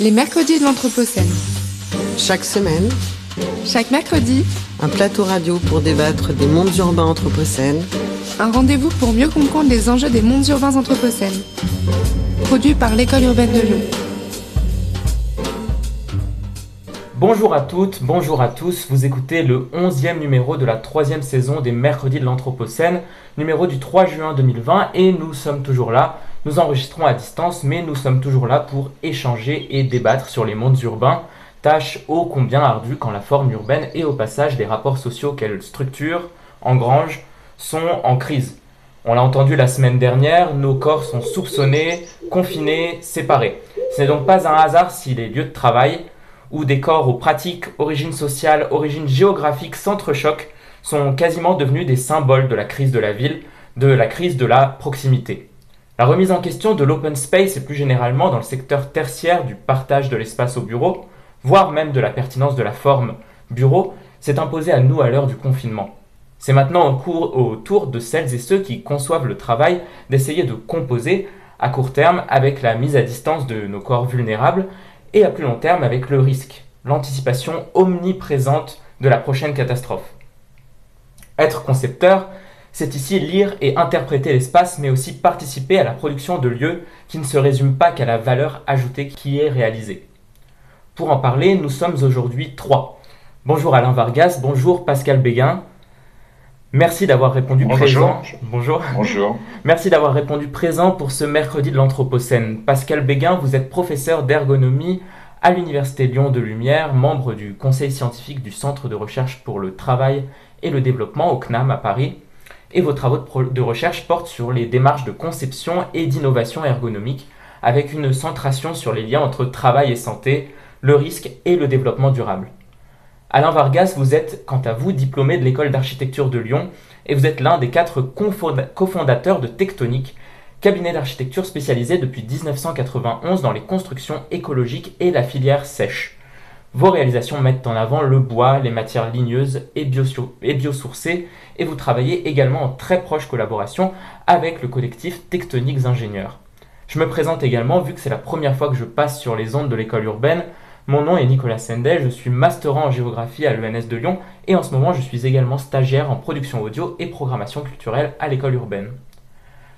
Les mercredis de l'Anthropocène. Chaque semaine, Chaque mercredi, un plateau radio pour débattre des mondes urbains anthropocènes, un rendez-vous pour mieux comprendre les enjeux des mondes urbains anthropocènes. Produit par l'École urbaine de Lyon. Bonjour à toutes, bonjour à tous. Vous écoutez le 11e numéro de la troisième saison des Mercredis de l'Anthropocène, numéro du 3 juin 2020, et nous sommes toujours là. Nous enregistrons à distance, mais nous sommes toujours là pour échanger et débattre sur les mondes urbains, tâche ô combien ardue quand la forme urbaine et au passage des rapports sociaux qu'elle structure, engrange, sont en crise. On l'a entendu la semaine dernière, nos corps sont soupçonnés, confinés, séparés. Ce n'est donc pas un hasard si les lieux de travail, où des corps aux pratiques, origines sociales, origines géographiques s'entrechoquent, sont quasiment devenus des symboles de la crise de la ville, de la crise de la proximité. La remise en question de l'open space et plus généralement dans le secteur tertiaire du partage de l'espace au bureau, voire même de la pertinence de la forme bureau, s'est imposée à nous à l'heure du confinement. C'est maintenant au, cours- tour de celles et ceux qui conçoivent le travail d'essayer de composer à court terme avec la mise à distance de nos corps vulnérables et à plus long terme avec le risque, l'anticipation omniprésente de la prochaine catastrophe. Être concepteur, c'est ici lire et interpréter l'espace, mais aussi participer à la production de lieux qui ne se résument pas qu'à la valeur ajoutée qui est réalisée. Pour en parler, nous sommes aujourd'hui trois. Bonjour Alain Vargas, bonjour Pascal Béguin. Merci d'avoir répondu Bonjour. présent. Bonjour. Bonjour. Merci d'avoir répondu présent pour ce mercredi de l'Anthropocène. Pascal Béguin, vous êtes professeur d'ergonomie à l'Université Lyon de Lumière, membre du conseil scientifique du Centre de recherche pour le travail et le développement au CNAM à Paris. Et vos travaux de, recherche portent sur les démarches de conception et d'innovation ergonomique, avec une centration sur les liens entre travail et santé, le risque et le développement durable. Alain Vargas, vous êtes, quant à vous, diplômé de l'école d'architecture de Lyon et vous êtes l'un des quatre cofondateurs de Tectonique, cabinet d'architecture spécialisé depuis 1991 dans les constructions écologiques et la filière sèche. Vos réalisations mettent en avant le bois, les matières ligneuses et, biosourcées, et vous travaillez également en très proche collaboration avec le collectif Tectoniques Ingénieurs. Je me présente également, vu que c'est la première fois que je passe sur les ondes de l'école urbaine, mon nom est Nicolas Sendel, je suis masterant en géographie à l'ENS de Lyon et en ce moment je suis également stagiaire en production audio et programmation culturelle à l'école urbaine.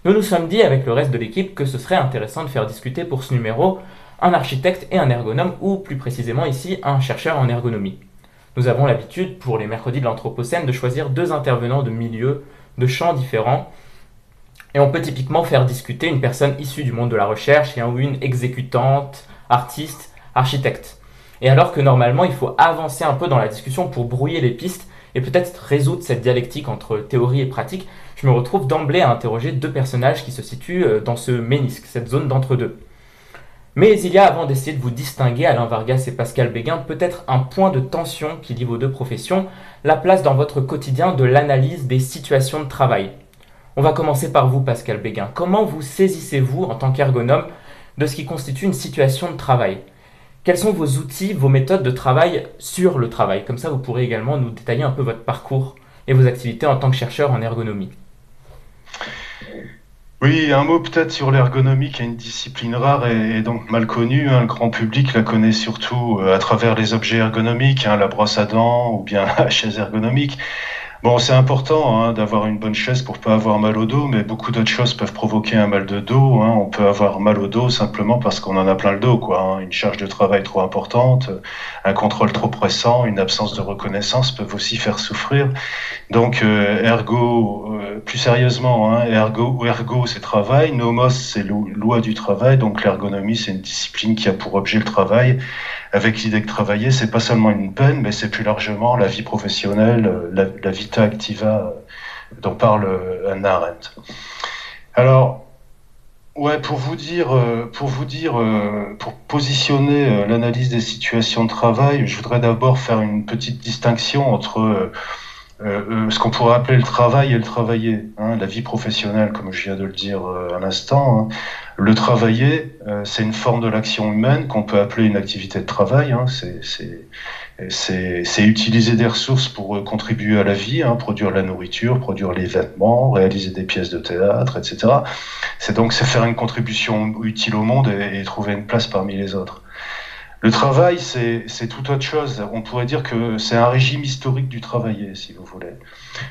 Nous nous sommes dit avec le reste de l'équipe que ce serait intéressant de faire discuter pour ce numéro un architecte et un ergonome ou plus précisément ici un chercheur en ergonomie. Nous avons l'habitude pour les mercredis de l'Anthropocène de choisir deux intervenants de milieux, de champs différents et on peut typiquement faire discuter une personne issue du monde de la recherche et ou une exécutante, artiste, architecte. Et alors que normalement il faut avancer un peu dans la discussion pour brouiller les pistes et peut-être résoudre cette dialectique entre théorie et pratique, je me retrouve d'emblée à interroger deux personnages qui se situent euh, dans ce ménisque, cette zone d'entre-deux. Mais il y a, avant d'essayer de vous distinguer, Alain Vargas et Pascal Béguin, peut-être un point de tension qui lie vos deux professions, la place dans votre quotidien de l'analyse des situations de travail. On va commencer par vous, Pascal Béguin. Comment vous saisissez-vous, en tant qu'ergonome, de ce qui constitue une situation de travail? Quels sont vos outils, vos méthodes de travail sur le travail? Comme ça, vous pourrez également nous détailler un peu votre parcours et vos activités en tant que chercheur en ergonomie. Oui, un mot peut-être sur l'ergonomie, qui est une discipline rare et, donc mal connue. hein. Le grand public la connaît surtout euh, à travers les objets ergonomiques, hein, la brosse à dents ou bien la chaise ergonomique. Bon, c'est important hein, d'avoir une bonne chaise pour pas avoir mal au dos, mais beaucoup d'autres choses peuvent provoquer un mal de dos. hein. On peut avoir mal au dos simplement parce qu'on en a plein le dos, quoi. hein. Une charge de travail trop importante, un contrôle trop pressant, une absence de reconnaissance peuvent aussi faire souffrir. Donc, euh, ergo, euh, plus sérieusement, ergo, ergo c'est travail, nomos c'est lo- loi du travail, donc l'ergonomie c'est une discipline qui a pour objet le travail, avec l'idée que travailler c'est pas seulement une peine, mais c'est plus largement la vie professionnelle, euh, la, la activa euh, dont parle euh, Hannah Arendt. Alors, ouais, pour vous dire, euh, pour vous dire, pour positionner l'analyse des situations de travail, je voudrais d'abord faire une petite distinction entre ce qu'on pourrait appeler le travail et le travailler, hein, la vie professionnelle, comme je viens de le dire à l'instant. hein. Le travailler, c'est une forme de l'action humaine qu'on peut appeler une activité de travail. hein. C'est- c'est utiliser des ressources pour euh, contribuer à la vie, hein, produire la nourriture, produire les vêtements, réaliser des pièces de théâtre, etc. C'est donc faire une contribution utile au monde et, et trouver une place parmi les autres. Le travail, c'est tout autre chose. On pourrait dire que c'est un régime historique du travailler, si vous voulez.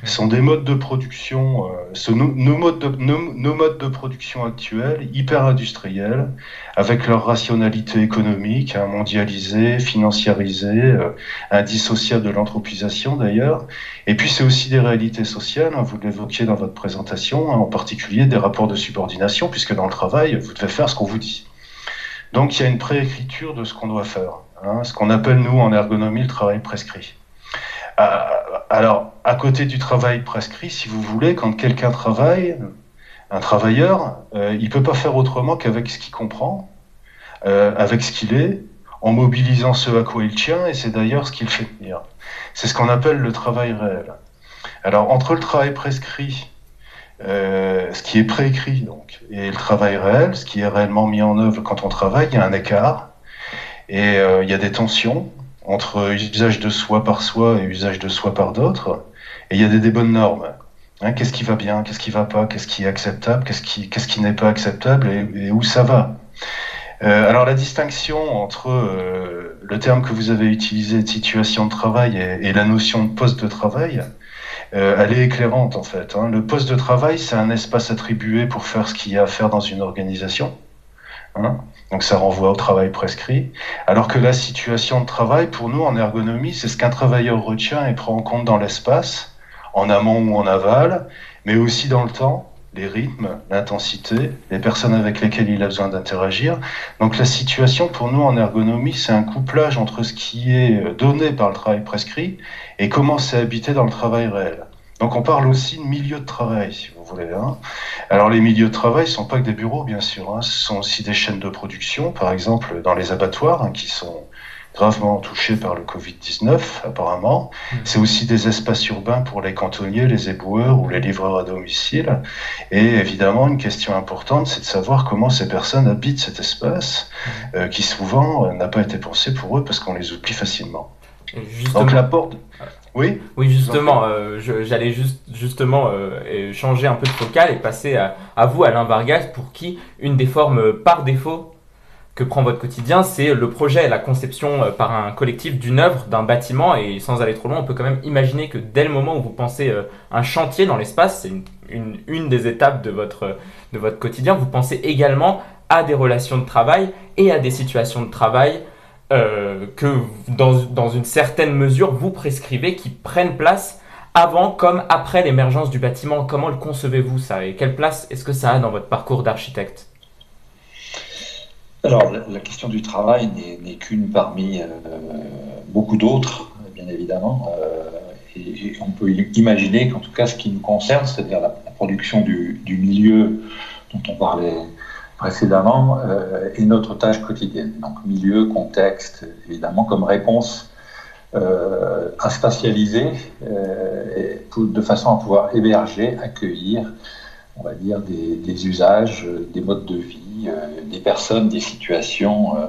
Ce sont des modes de production, euh, nos, modes de, nos, modes de production actuels, hyper industriels, avec leur rationalité économique, hein, mondialisée, financiarisée, euh, indissociable de l'anthropisation d'ailleurs. Et puis c'est aussi des réalités sociales, hein, vous l'évoquiez dans votre présentation, hein, en particulier des rapports de subordination, puisque dans le travail, vous devez faire ce qu'on vous dit. Donc il y a une préécriture de ce qu'on doit faire, hein, ce qu'on appelle nous en ergonomie le travail prescrit. Euh, alors, à côté du travail prescrit, si vous voulez, quand quelqu'un travaille, un travailleur, euh, il peut pas faire autrement qu'avec ce qu'il comprend, euh, avec ce qu'il est, en mobilisant ce à quoi il tient, et c'est d'ailleurs ce qu'il fait tenir. C'est ce qu'on appelle le travail réel. Alors, entre le travail prescrit ce qui est préécrit donc, et le travail réel, ce qui est réellement mis en œuvre quand on travaille, il y a un écart et il y a des tensions entre usage de soi par soi et usage de soi par d'autres, et il y a des, bonnes normes. Hein, qu'est-ce qui va bien, qu'est-ce qui va pas, qu'est-ce qui est acceptable, qu'est-ce qui, n'est pas acceptable et, où ça va. Euh, alors la distinction entre le terme que vous avez utilisé, situation de travail, et, et la notion de poste de travail, euh, elle est éclairante en fait. Hein. Le poste de travail, c'est un espace attribué pour faire ce qu'il y a à faire dans une organisation. Donc ça renvoie au travail prescrit. Alors que la situation de travail, pour nous en ergonomie, c'est ce qu'un travailleur retient et prend en compte dans l'espace, en amont ou en aval, mais aussi dans le temps, les rythmes, l'intensité, les personnes avec lesquelles il a besoin d'interagir. Donc la situation pour nous en ergonomie, c'est un couplage entre ce qui est donné par le travail prescrit et comment c'est habité dans le travail réel. Donc on parle aussi de milieu de travail, si vous Alors les milieux de travail ne sont pas que des bureaux, bien sûr. Hein. Ce sont aussi des chaînes de production, par exemple dans les abattoirs, hein, qui sont gravement touchés par le Covid-19, apparemment. Mmh. C'est aussi des espaces urbains pour les cantonniers, les éboueurs ou les livreurs à domicile. Et évidemment, une question importante, c'est de savoir comment ces personnes habitent cet espace, mmh. euh, qui souvent euh, n'a pas été pensé pour eux parce qu'on les oublie facilement. Donc la porte. Oui. Oui, justement, euh, j'allais juste, justement changer un peu de focal et passer à, à vous, Alain Vargas, pour qui une des formes par défaut que prend votre quotidien, c'est le projet, la conception euh, par un collectif d'une œuvre, d'un bâtiment, et sans aller trop loin, on peut quand même imaginer que dès le moment où vous pensez euh, un chantier dans l'espace, c'est une, une, des étapes de votre, de votre quotidien, vous pensez également à des relations de travail et à des situations de travail euh, que dans, dans une certaine mesure vous prescrivez qui prennent place avant comme après l'émergence du bâtiment. Comment le concevez-vous ça? Et quelle place est-ce que ça a dans votre parcours d'architecte? Alors, la, question du travail n'est qu'une parmi euh, beaucoup d'autres, bien évidemment. Euh, et, on peut imaginer qu'en tout cas, ce qui nous concerne, c'est-à-dire la, production du, milieu dont on parlait précédemment, euh, est notre tâche quotidienne. Donc, milieu, contexte, évidemment, comme réponse à spatialiser de façon à pouvoir héberger, accueillir, on va dire, des usages, des modes de vie euh, des personnes, des situations euh,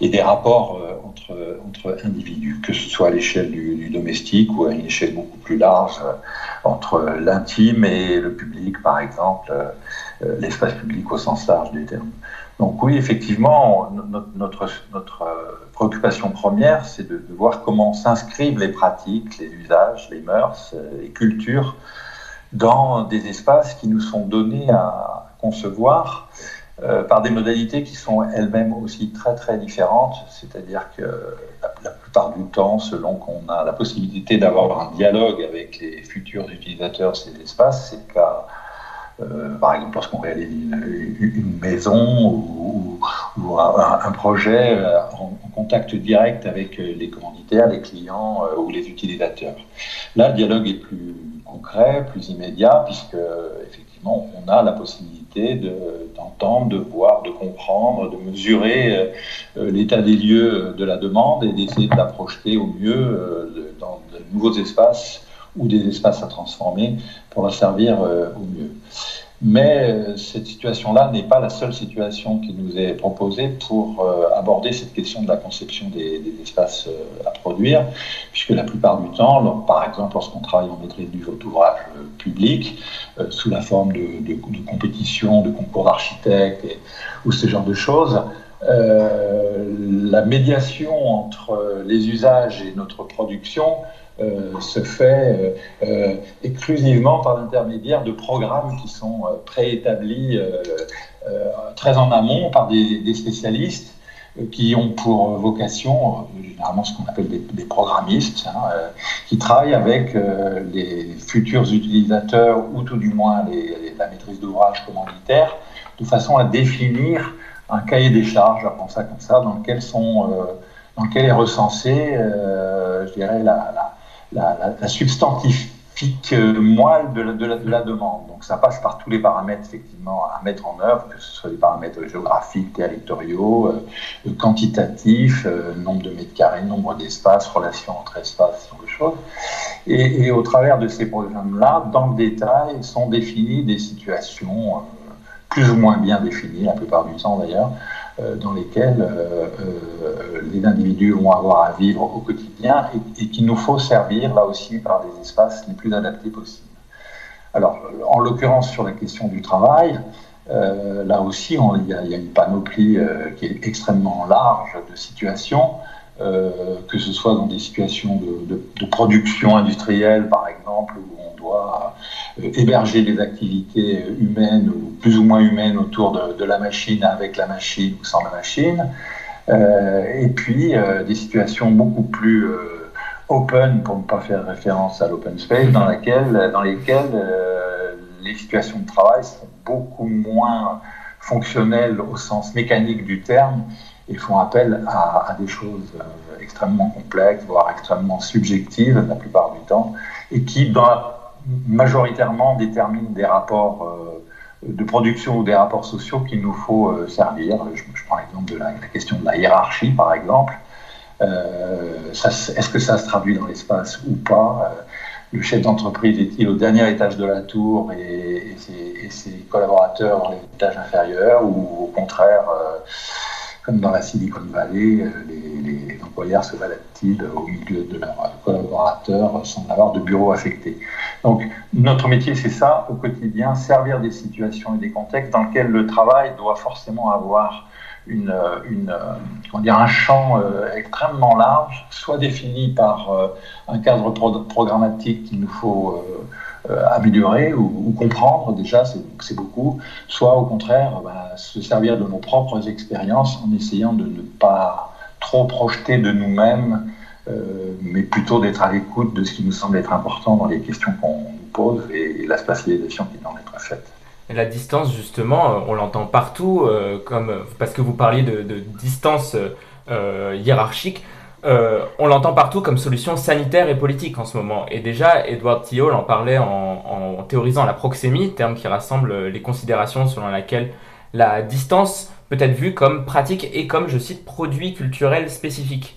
et des rapports euh, entre, entre individus, que ce soit à l'échelle du, domestique ou à une échelle beaucoup plus large, entre l'intime et le public, par exemple, l'espace public au sens large du terme. Donc oui, effectivement, notre, notre, préoccupation première, c'est de, voir comment s'inscrivent les pratiques, les usages, les mœurs, les cultures dans des espaces qui nous sont donnés à concevoir euh, par des modalités qui sont elles-mêmes aussi très très différentes, c'est-à-dire que la, plupart du temps, selon qu'on a la possibilité d'avoir un dialogue avec les futurs utilisateurs de ces espaces, c'est cas euh, par exemple lorsqu'on réalise une, maison ou, un, projet euh, en, contact direct avec les commanditaires, les clients ou les utilisateurs. Là, le dialogue est plus concret, plus immédiat, puisque effectivement, on a la possibilité d'entendre, de, voir, de comprendre, de mesurer euh, euh, l'état des lieux de la demande et d'essayer de la projeter au mieux euh, dans de nouveaux espaces ou des espaces à transformer pour la servir au mieux. Mais euh, cette situation-là n'est pas la seule situation qui nous est proposée pour euh, aborder cette question de la conception des, espaces euh, à produire, puisque la plupart du temps, par exemple lorsqu'on travaille en maîtrise d'ouvrage public, sous la forme de, de, de compétition, de concours d'architectes ou ce genre de choses, la médiation entre les usages et notre production se fait exclusivement par l'intermédiaire de programmes qui sont préétablis très en amont par des spécialistes qui ont pour vocation, euh, généralement ce qu'on appelle des, programmistes, hein, euh, qui travaillent avec euh, les futurs utilisateurs ou tout du moins la maîtrise d'ouvrage commanditaire, de façon à définir un cahier des charges, appelons ça comme ça, dans lequel, sont, dans lequel est recensé, je dirais, la, la, la, la substantif, moelle de la, de, la, demande. Donc ça passe par tous les paramètres effectivement à mettre en œuvre, que ce soit des paramètres géographiques, territoriaux, euh, quantitatifs, euh, nombre de mètres carrés, nombre d'espaces, relations entre espaces, ce genre de choses. Et, au travers de ces programmes-là, dans le détail, sont définies des situations euh, plus ou moins bien définies, la plupart du temps d'ailleurs, euh, dans lesquels euh, euh, les individus vont avoir à vivre au quotidien et, qu'il nous faut servir là aussi par des espaces les plus adaptés possibles. Alors, en l'occurrence sur la question du travail, là aussi, il y, a une panoplie qui est extrêmement large de situations, que ce soit dans des situations de, de, production industrielle, par exemple, euh, héberger des activités humaines ou plus ou moins humaines autour de, la machine, avec la machine ou sans la machine. Euh, et puis euh, des situations beaucoup plus open, pour ne pas faire référence à l'open space, dans lesquelles les situations de travail sont beaucoup moins fonctionnelles au sens mécanique du terme et font appel à, à des choses extrêmement complexes, voire extrêmement subjectives la plupart du temps, et qui, dans la majoritairement détermine des rapports euh, de production ou des rapports sociaux qu'il nous faut euh, servir. Je, prends l'exemple de la, question de la hiérarchie, par exemple. Euh, est-ce que ça se traduit dans l'espace ou pas? Le chef d'entreprise est-il au dernier étage de la tour et, ses, collaborateurs dans les étages inférieurs ou au contraire comme dans la Silicon Valley, les, les employeurs se baladent-ils au milieu de leurs collaborateurs sans avoir de bureau affecté? Donc notre métier, c'est ça au quotidien, servir des situations et des contextes dans lesquels le travail doit forcément avoir dire, un champ euh, extrêmement large, soit défini par euh, un cadre programmatique qu'il nous faut euh, améliorer ou, comprendre, déjà c'est beaucoup, soit au contraire bah, se servir de nos propres expériences en essayant de ne pas trop projeter de nous-mêmes euh, mais plutôt d'être à l'écoute de ce qui nous semble être important dans les questions qu'on nous pose et, la spatialisation qui doit en être faite. La distance, justement, euh, on l'entend partout, euh, comme, parce que vous parliez de, distance hiérarchique. on l'entend partout comme solution sanitaire et politique en ce moment. Et déjà, Edward Thiol en parlait en, en, théorisant la proxémie, terme qui rassemble les considérations selon lesquelles la distance peut être vue comme pratique et comme, je cite, produit culturel spécifique.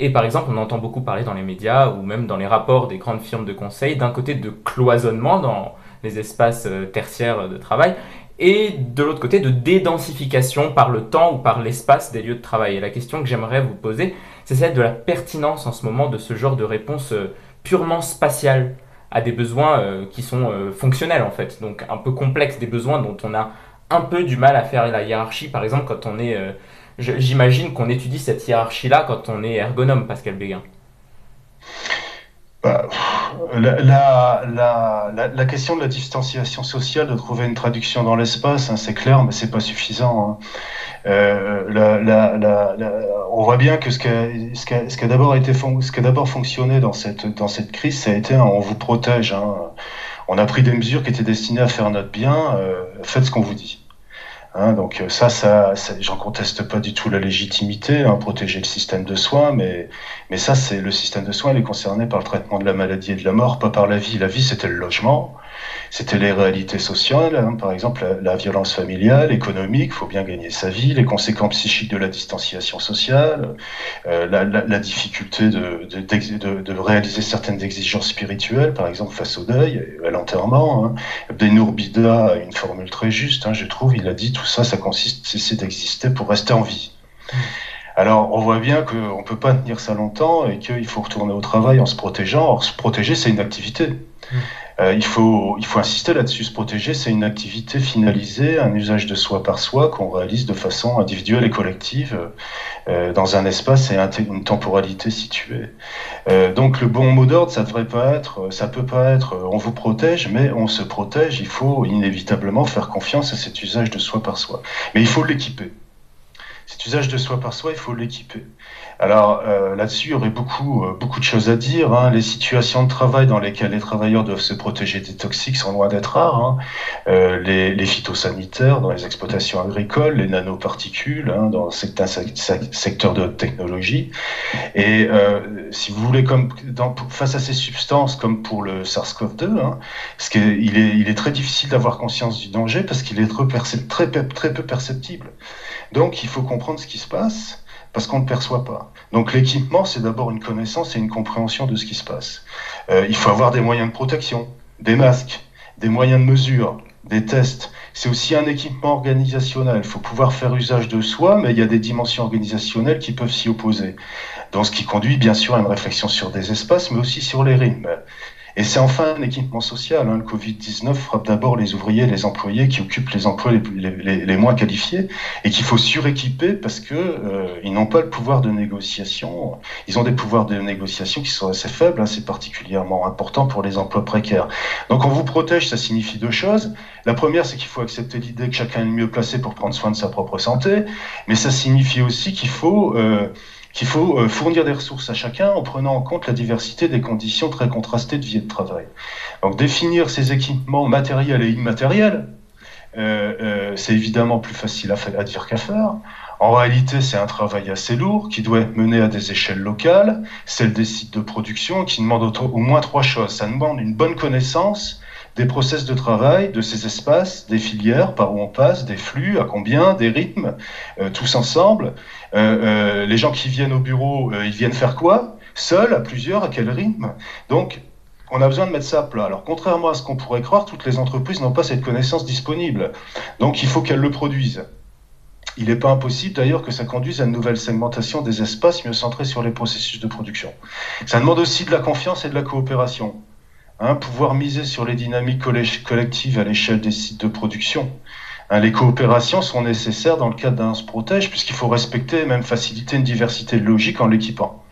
Et par exemple, on entend beaucoup parler dans les médias ou même dans les rapports des grandes firmes de conseil d'un côté de cloisonnement dans les espaces euh, tertiaires de travail et de l'autre côté de dédensification par le temps ou par l'espace des lieux de travail. Et la question que j'aimerais vous poser, c'est celle de la pertinence en ce moment de ce genre de réponse euh, purement spatiale à des besoins euh, qui sont fonctionnels en fait, donc un peu complexes, des besoins dont on a un peu du mal à faire la hiérarchie, par exemple quand on est J'imagine qu'on étudie cette hiérarchie-là quand on est ergonome, Pascal Béguin. Bah, la, la, question de la distanciation sociale, de trouver une traduction dans l'espace, hein, c'est clair, mais c'est pas suffisant. Hein. Euh, on voit bien que ce qui a, d'abord été, fonctionné dans cette dans cette crise, ça a été on vous protège. Hein. On a pris des mesures qui étaient destinées à faire notre bien. Euh, faites ce qu'on vous dit. Hein, donc euh, ça, ça, j'en conteste pas du tout la légitimité, hein, protéger le système de soins, mais, mais ça, c'est le système de soins, il est concerné par le traitement de la maladie et de la mort, pas par la vie. La vie, c'était le logement, c'était les réalités sociales, hein, par exemple la, violence familiale, économique, faut bien gagner sa vie, les conséquences psychiques de la distanciation sociale, euh, la, difficulté de, réaliser certaines exigences spirituelles, par exemple face au deuil, à l'enterrement. Hein. Bida a une formule très juste, hein, je trouve, il a dit tout ça, ça consiste, c'est d'exister pour rester en vie. Alors, on voit bien qu'on ne peut pas tenir ça longtemps et qu'il faut retourner au travail en se protégeant. Or, se protéger, c'est une activité. Euh, il, faut, il faut insister là-dessus. Se protéger, c'est une activité finalisée, un usage de soi par soi qu'on réalise de façon individuelle et collective euh, dans un espace et une temporalité située. Euh, donc le bon mot d'ordre, ça devrait pas être, ça peut pas être, on vous protège, mais on se protège. Il faut inévitablement faire confiance à cet usage de soi par soi. Mais il faut l'équiper. Cet usage de soi par soi, il faut l'équiper. Alors euh, là-dessus, il y aurait beaucoup, euh, beaucoup de choses à dire. Hein. Les situations de travail dans lesquelles les travailleurs doivent se protéger des toxiques sont loin d'être rares. Hein. Euh, les, les, phytosanitaires dans les exploitations agricoles, les nanoparticules hein, dans certains secteurs de technologie. Et euh, si vous voulez, comme dans, face à ces substances, comme pour le SARS-CoV-2, hein, il, est, il est très difficile d'avoir conscience du danger parce qu'il est très, très, très peu perceptible. Donc il faut comprendre ce qui se passe parce qu'on ne perçoit pas. Donc l'équipement, c'est d'abord une connaissance et une compréhension de ce qui se passe. Euh, il faut avoir des moyens de protection, des masques, des moyens de mesure, des tests. C'est aussi un équipement organisationnel. Il faut pouvoir faire usage de soi, mais il y a des dimensions organisationnelles qui peuvent s'y opposer. Donc ce qui conduit bien sûr à une réflexion sur des espaces, mais aussi sur les rythmes. Et c'est enfin un équipement social. Hein. Le Covid-19 frappe d'abord les ouvriers, les employés qui occupent les emplois les, moins qualifiés et qu'il faut suréquiper parce que euh, ils n'ont pas le pouvoir de négociation. Ils ont des pouvoirs de négociation qui sont assez faibles. Hein. C'est particulièrement important pour les emplois précaires. Donc on vous protège, ça signifie deux choses. La première, c'est qu'il faut accepter l'idée que chacun est mieux placé pour prendre soin de sa propre santé, mais ça signifie aussi qu'il faut euh, qu'il faut euh, fournir des ressources à chacun en prenant en compte la diversité des conditions très contrastées de vie et de travail. Donc définir ces équipements matériels et immatériels, euh, euh, c'est évidemment plus facile à, dire qu'à faire. En réalité, c'est un travail assez lourd qui doit mené à des échelles locales, celles des sites de production, qui demande au moins trois choses. Ça demande une bonne connaissance des process de travail, de ces espaces, des filières, par où on passe, des flux, à combien, des rythmes, euh, tous ensemble. Euh, euh, les gens qui viennent au bureau, ils viennent faire quoi? Seuls, à plusieurs, à quel rythme? Donc, on a besoin de mettre ça à plat. Alors, contrairement à ce qu'on pourrait croire, toutes les entreprises n'ont pas cette connaissance disponible. Donc, il faut qu'elles le produisent. Il n'est pas impossible d'ailleurs que ça conduise à une nouvelle segmentation des espaces mieux centrés sur les processus de production. Ça demande aussi de la confiance et de la coopération. Hein, pouvoir miser sur les dynamiques collectives à l'échelle des sites de production. Hein, les coopérations sont nécessaires dans le cadre d'un se protège, puisqu'il faut respecter et même faciliter une diversité de logique en l'équipant.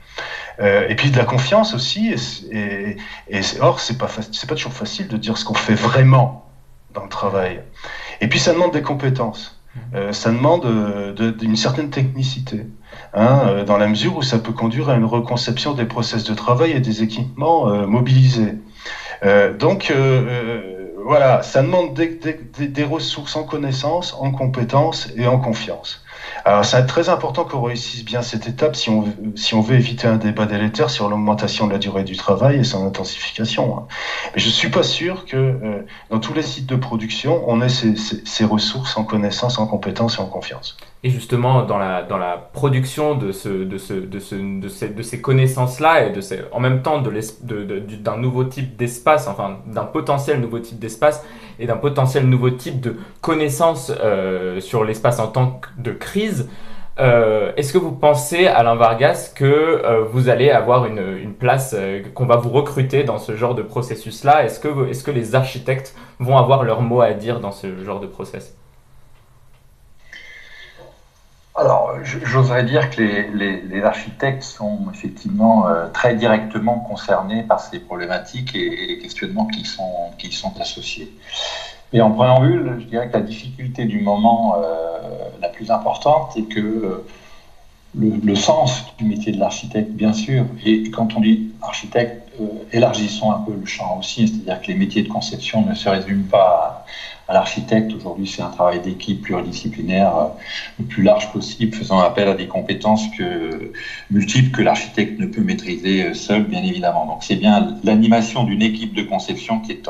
Euh, et puis de la confiance aussi. Et, et, or, c'est pas c'est pas toujours facile de dire ce qu'on fait vraiment dans le travail. Et puis ça demande des compétences. Euh, ça demande euh, d'une certaine technicité, hein, dans la mesure où ça peut conduire à une reconception des process de travail et des équipements mobilisés. Euh, donc euh, voilà, ça demande des, des, des, ressources en connaissances, en compétences et en confiance. Alors, c'est très important qu'on réussisse bien cette étape si on, si on veut éviter un débat délétère sur l'augmentation de la durée du travail et son intensification. Hein. Mais je suis pas sûr que euh, dans tous les sites de production, on ait ces, ces, ces ressources en connaissances, en compétences et en confiance. Et justement, dans la, dans la production de, ce, de, ce, de, ce, de, ces, de ces connaissances-là et de ces, en même temps d'un nouveau type d'espace, enfin d'un potentiel nouveau type d'espace et d'un potentiel nouveau type de connaissances euh, sur l'espace en tant que de crise, euh, est-ce que vous pensez, Alain Vargas, que euh, vous allez avoir une, une place, qu'on va vous recruter dans ce genre de processus-là? Est-ce que, est que les architectes vont avoir leur mot à dire dans ce genre de process? Alors, j'oserais dire que les, les, architectes sont effectivement euh, très directement concernés par ces problématiques et, les questionnements qui sont, qui sont associés. Et en préambule, je dirais que la difficulté du moment euh, la plus importante est que euh, le, le, sens du métier de l'architecte, bien sûr, et quand on dit architecte, élargissons un peu le champ aussi, c'est-à-dire que les métiers de conception ne se résument pas à, l'architecte. Aujourd'hui, c'est un travail d'équipe pluridisciplinaire euh, le plus large possible, faisant appel à des compétences multiples que l'architecte ne peut maîtriser euh, seul, bien évidemment. Donc, c'est bien l'animation d'une équipe de conception qui est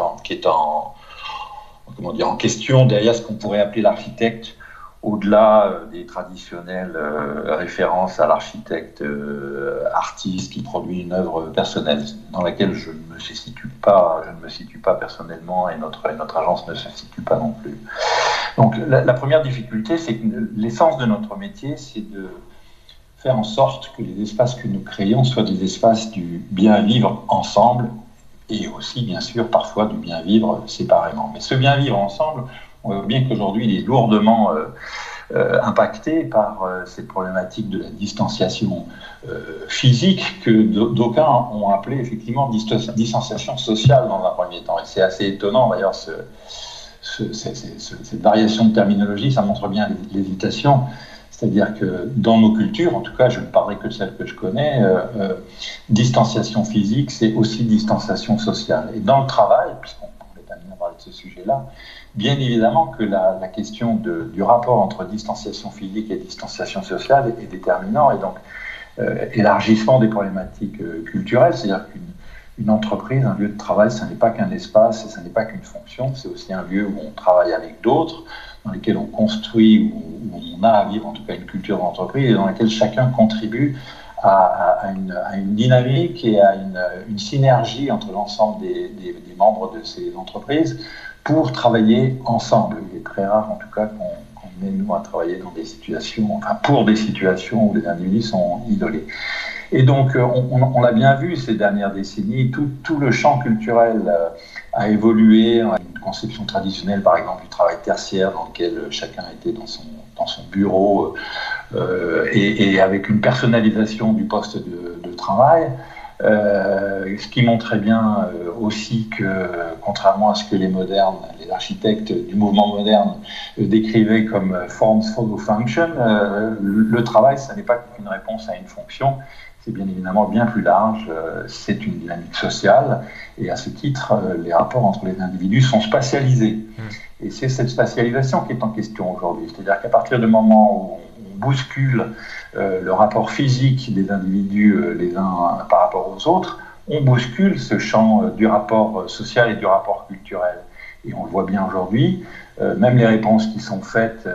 en question derrière ce qu'on pourrait appeler l'architecte au-delà euh, des traditionnelles euh, références à l'architecte euh, artiste qui produit une œuvre personnelle dans laquelle je ne me situe pas, je ne me situe pas personnellement et notre, agence ne se situe pas non plus. Donc la, la première difficulté, c'est que l'essence de notre métier, c'est de faire en sorte que les espaces que nous créons soient des espaces du bien vivre ensemble et aussi, bien sûr, parfois du bien vivre séparément. Mais ce bien vivre ensemble, on voit bien qu'aujourd'hui, il est lourdement euh, impacté par cette problématique de la distanciation physique que d'aucuns ont appelé effectivement distanciation sociale dans un premier temps. Et c'est assez étonnant d'ailleurs ce, cette variation de terminologie, ça montre bien l'hésitation. C'est-à-dire que dans nos cultures, en tout cas, je ne parlerai que de celles que je connais, euh, euh, distanciation physique, c'est aussi distanciation sociale. Et dans le travail, puisqu'on est amené à parler de ce sujet-là, bien évidemment que la, question du rapport entre distanciation physique et distanciation sociale est, déterminant. Et donc, euh, élargissement des problématiques culturelles, c'est-à-dire qu'une entreprise, un lieu de travail, ce n'est pas qu'un espace et ce n'est pas qu'une fonction, c'est aussi un lieu où on travaille avec d'autres, dans lesquels on construit, où, on a à vivre en tout cas une culture d'entreprise et dans laquelle chacun contribue à, une, dynamique et à une, synergie entre l'ensemble des, membres de ces entreprises pour travailler ensemble. Il est très rare en tout cas qu'on ait nous à travailler dans des situations, enfin pour des situations où les individus sont isolés. Et donc, euh, on, l'a bien vu ces dernières décennies, tout, le champ culturel euh, a évolué. Une conception traditionnelle, par exemple, du travail tertiaire dans lequel chacun était dans son, bureau euh, et, avec une personnalisation du poste de, travail. Euh, ce qui montrait bien euh, aussi que, contrairement à ce que les modernes, les architectes du mouvement moderne décrivaient comme forms follow function, le travail, ce n'est pas qu'une réponse à une fonction, c'est bien évidemment bien plus large, euh, c'est une dynamique sociale, et à ce titre, euh, les rapports entre les individus sont spatialisés. Mmh. Et c'est cette spatialisation qui est en question aujourd'hui. C'est-à-dire qu'à partir du moment où on bouscule euh, le rapport physique des individus les uns par rapport aux autres, on bouscule ce champ du rapport social et du rapport culturel. Et on le voit bien aujourd'hui, même les réponses qui sont faites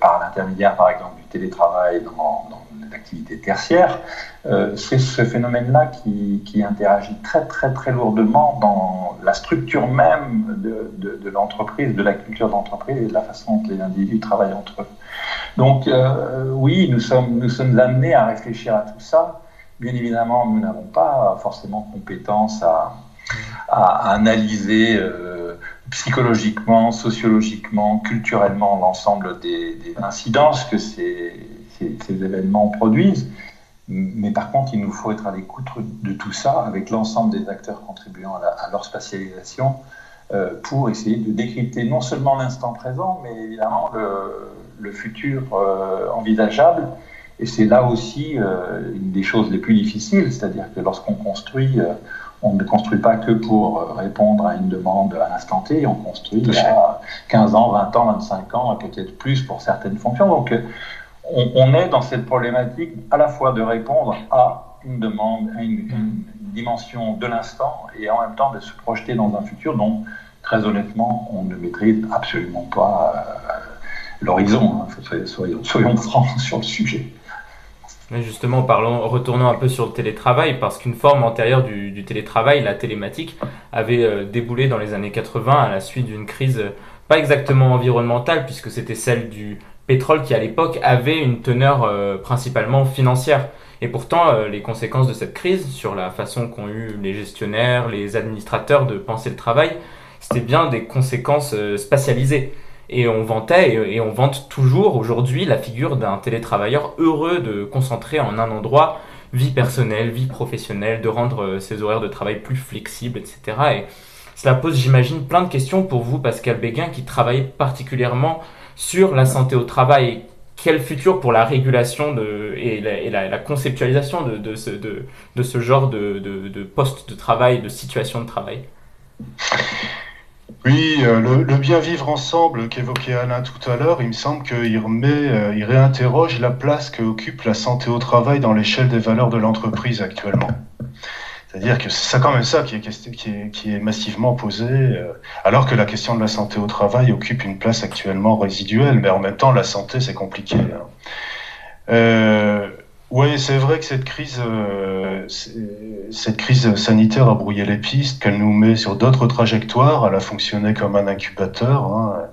par l'intermédiaire, par exemple, du télétravail dans, dans l'activité tertiaire, euh, c'est ce phénomène-là qui, interagit très très très lourdement dans la structure même de, l'entreprise, de la culture d'entreprise et de la façon dont les individus travaillent entre eux. Donc euh, oui, nous sommes, nous sommes amenés à réfléchir à tout ça. Bien évidemment, nous n'avons pas forcément compétence à, analyser euh, psychologiquement, sociologiquement, culturellement l'ensemble des, incidences que ces, ces événements produisent. Mais par contre, il nous faut être à l'écoute de tout ça avec l'ensemble des acteurs contribuant à, leur spatialisation euh, pour essayer de décrypter non seulement l'instant présent, mais évidemment le, futur euh, envisageable. Et c'est là aussi euh, une des choses les plus difficiles, c'est-à-dire que lorsqu'on construit, on ne construit pas que pour répondre à une demande à l'instant T, on construit à 15 ans, 20 ans, 25 ans, et peut-être plus pour certaines fonctions. Donc on, est dans cette problématique à la fois de répondre à une demande, à une, dimension de l'instant, et en même temps de se projeter dans un futur dont, très honnêtement, on ne maîtrise absolument pas euh, l'horizon. Hein. Soyons, francs sur le sujet. justement, parlons, retournons un peu sur le télétravail, parce qu'une forme antérieure du, télétravail, la télématique, avait euh, déboulé dans les années 80 à la suite d'une crise, euh, pas exactement environnementale, puisque c'était celle du, pétrole qui à l'époque avait une teneur euh, principalement financière. Et pourtant, euh, les conséquences de cette crise sur la façon qu'ont eu les gestionnaires, les administrateurs de penser le travail, c'était bien des conséquences euh, spatialisées. Et on vantait et, on vante toujours aujourd'hui la figure d'un télétravailleur heureux de concentrer en un endroit vie personnelle, vie professionnelle, de rendre ses horaires de travail plus flexibles, etc. Et cela pose, j'imagine, plein de questions pour vous, Pascal Béguin, qui travaille particulièrement sur la santé au travail. Quel futur pour la régulation et, la, conceptualisation de, ce, genre de, de, poste de travail, de situation de travail oui, euh, le, bien vivre ensemble qu'évoquait Alain tout à l'heure, il me semble qu'il remet, euh, il réinterroge la place qu'occupe la santé au travail dans l'échelle des valeurs de l'entreprise actuellement. C'est-à-dire que c'est quand même ça qui est, massivement posé, euh, alors que la question de la santé au travail occupe une place actuellement résiduelle, mais en même temps, la santé, c'est compliqué. Hein. Euh, oui, c'est vrai que cette crise, euh, cette crise sanitaire a brouillé les pistes, qu'elle nous met sur d'autres trajectoires, elle a fonctionné comme un incubateur. Hein.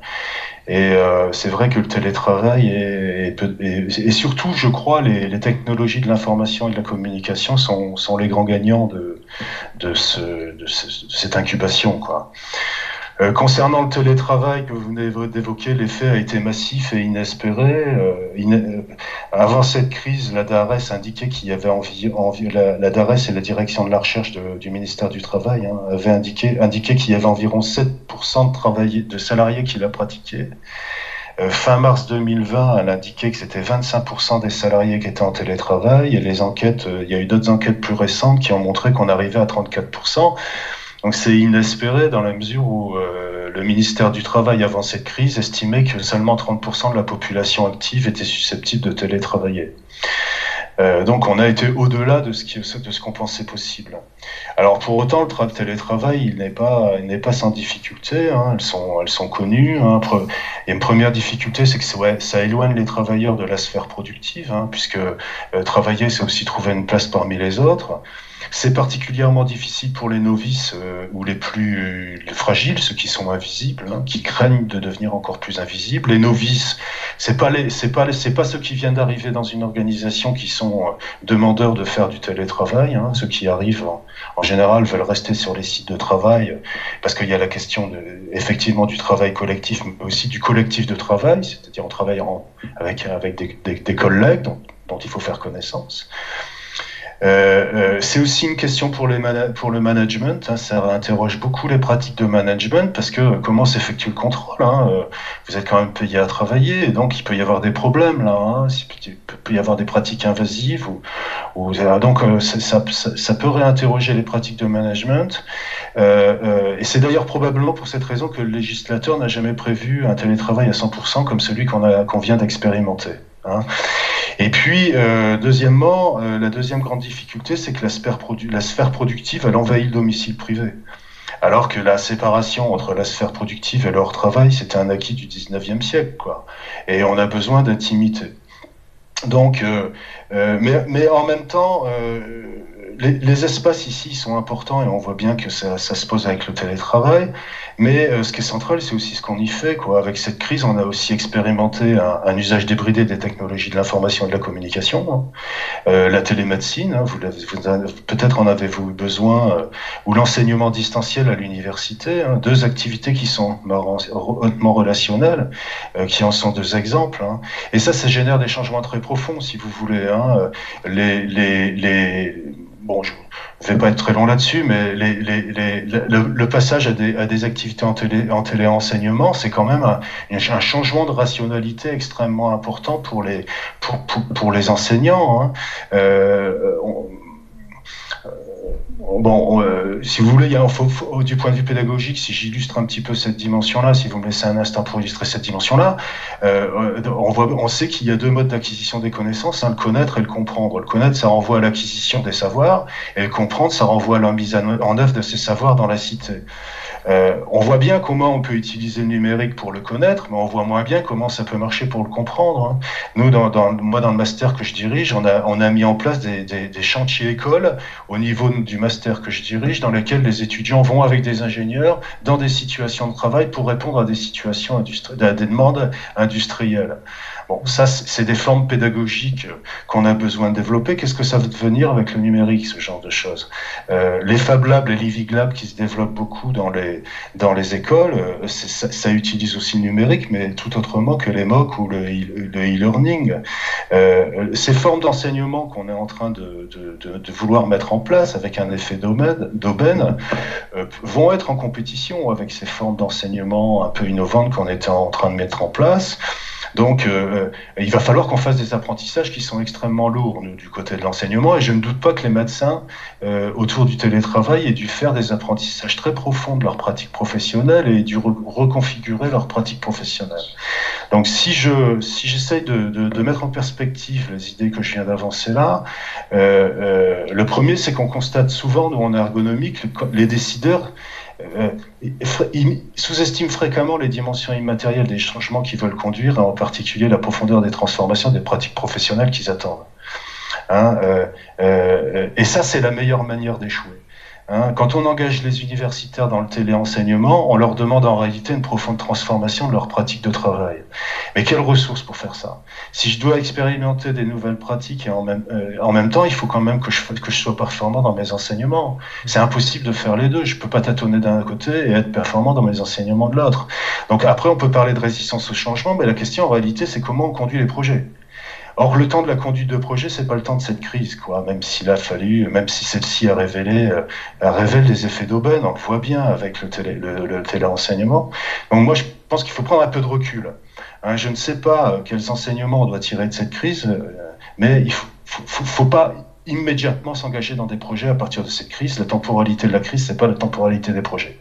Et euh, c'est vrai que le télétravail et, surtout, je crois, les, technologies de l'information et de la communication sont, les grands gagnants de, de, cette incubation. Quoi. Euh, concernant le télétravail que vous venez d'évoquer, l'effet a été massif et inespéré. Euh, avant cette crise, la DARES indiquait qu'il y avait envie, la, et la direction de la recherche du ministère du Travail hein, avaient indiqué, indiqué qu'il y avait environ 7% de, salariés qui la pratiquaient. Euh, fin mars 2020, elle indiquait que c'était 25% des salariés qui étaient en télétravail les enquêtes, euh, il y a eu d'autres enquêtes plus récentes qui ont montré qu'on arrivait à 34%. Donc c'est inespéré dans la mesure où euh, le ministère du Travail, avant cette crise, estimait que seulement 30% de la population active était susceptible de télétravailler. Euh, donc on a été au-delà de ce qu'on pensait possible. Alors pour autant, le télétravail, il n'est pas, pas sans difficulté. Hein. elles sont, elles sont connues. Hein. Et une première difficulté, c'est que ouais, ça éloigne les travailleurs de la sphère productive, hein, puisque euh, travailler, c'est aussi trouver une place parmi les autres. C'est particulièrement difficile pour les novices euh, ou les plus fragiles, ceux qui sont invisibles, hein, qui craignent de devenir encore plus invisibles. Les novices, c'est pas les, c'est pas c'est pas ceux qui viennent d'arriver dans une organisation qui sont euh, demandeurs de faire du télétravail. Hein. Ceux qui arrivent en, général veulent rester sur les sites de travail parce qu'il y a la question de, effectivement du travail collectif, mais aussi du collectif de travail, c'est-à-dire on travaille avec avec des, collègues dont il faut faire connaissance. Euh, euh, c'est aussi une question pour, les pour le management. Hein, ça interroge beaucoup les pratiques de management parce que comment s'effectue le contrôle hein, euh, Vous êtes quand même payé à travailler, donc il peut y avoir des problèmes là. Hein, il peut y avoir des pratiques invasives ou, ou donc ça, ça, ça, peut réinterroger les pratiques de management. et c'est d'ailleurs probablement pour cette raison que le législateur n'a jamais prévu un télétravail à 100% comme celui qu'on qu'on vient d'expérimenter. Hein. Et puis, euh, deuxièmement, euh, la deuxième grande difficulté, c'est que la sphère, productive, elle envahit le domicile privé. Alors que la séparation entre la sphère productive et leur travail, c'était un acquis du 19e siècle, quoi. Et on a besoin d'intimité. Donc, euh, mais, mais, en même temps, les, espaces ici sont importants et on voit bien que ça, se pose avec le télétravail. Mais euh, ce qui est central, c'est aussi ce qu'on y fait. Quoi. Avec cette crise, on a aussi expérimenté un, usage débridé des technologies de l'information et de la communication. Hein. Euh, la télémédecine, hein, vous, vous peut-être en avez-vous besoin, euh, ou l'enseignement distanciel à l'université. Hein, deux activités qui sont hautement relationnelles, euh, qui en sont deux exemples. Et ça, ça génère des changements très profonds, si vous voulez. Hein. Les, les, les bon, je ne vais pas être très long là-dessus, mais le, passage à des, activités en, télé, en téléenseignement, c'est quand même un, changement de rationalité extrêmement important pour les, pour, pour, les enseignants. Hein. Euh, Bon, euh, si vous voulez, du point de vue pédagogique, si j'illustre un petit peu cette dimension-là, si vous me laissez un instant pour illustrer cette dimension-là, euh, on, on sait qu'il y a deux modes d'acquisition des connaissances, hein, le connaître et le comprendre. Le connaître, ça renvoie à l'acquisition des savoirs, et le comprendre, ça renvoie à la mise en œuvre de ces savoirs dans la cité. Euh, on voit bien comment on peut utiliser le numérique pour le connaître, mais on voit moins bien comment ça peut marcher pour le comprendre. Hein. Nous, dans, moi, dans le master que je dirige, on a, mis en place des chantiers écoles au niveau du master que je dirige, dans lesquels les étudiants vont avec des ingénieurs dans des situations de travail pour répondre à des situations à des demandes industrielles. Bon, ça, c'est des formes pédagogiques qu'on a besoin de développer. Qu'est-ce que ça va devenir avec le numérique, ce genre de choses? Euh, Les Fab Labs, les Living qui se développent beaucoup dans les, dans les écoles, euh, ça, ça, utilise aussi le numérique, mais tout autrement que les MOOC ou le e-learning. Euh, ces formes d'enseignement qu'on est en train de, de, de, vouloir mettre en place avec un effet d'aubaine euh, vont être en compétition avec ces formes d'enseignement un peu innovantes qu'on était en train de mettre en place. Donc, euh, il va falloir qu'on fasse des apprentissages qui sont extrêmement lourds du côté de l'enseignement. Et je ne doute pas que les médecins, euh, autour du télétravail, aient dû faire des apprentissages très profonds de leur pratique professionnelle et dû reconfigurer leur pratique professionnelle. Donc, si je si j'essaye de, de, de, mettre en perspective les idées que je viens d'avancer là, euh, euh le premier, c'est qu'on constate souvent, nous en ergonomique, les décideurs euh, ils sous-estiment fréquemment les dimensions immatérielles des changements qu'ils veulent conduire, en particulier la profondeur des transformations des pratiques professionnelles qu'ils attendent. Hein, euh, euh, et ça, c'est la meilleure manière d'échouer. Hein, quand on engage les universitaires dans le téléenseignement, on leur demande en réalité une profonde transformation de leur pratique de travail. Mais quelles ressources pour faire ça? Si je dois expérimenter des nouvelles pratiques et en même, euh, temps, il faut quand même que je, que je sois performant dans mes enseignements. C'est impossible de faire les deux. Je peux pas tâtonner d'un côté et être performant dans mes enseignements de l'autre. Donc après, on peut parler de résistance au changement, mais la question en réalité, c'est comment on conduit les projets. Or, le temps de la conduite de projet, c'est pas le temps de cette crise, quoi. Même s'il a fallu, même si celle-ci a révélé, euh, des effets d'aubaine, on le voit bien avec le, télé, le, téléenseignement. Donc, moi, je pense qu'il faut prendre un peu de recul. Hein, je ne sais pas euh, quels enseignements on doit tirer de cette crise, euh, mais il faut, faut, pas immédiatement s'engager dans des projets à partir de cette crise. La temporalité de la crise, c'est pas la temporalité des projets.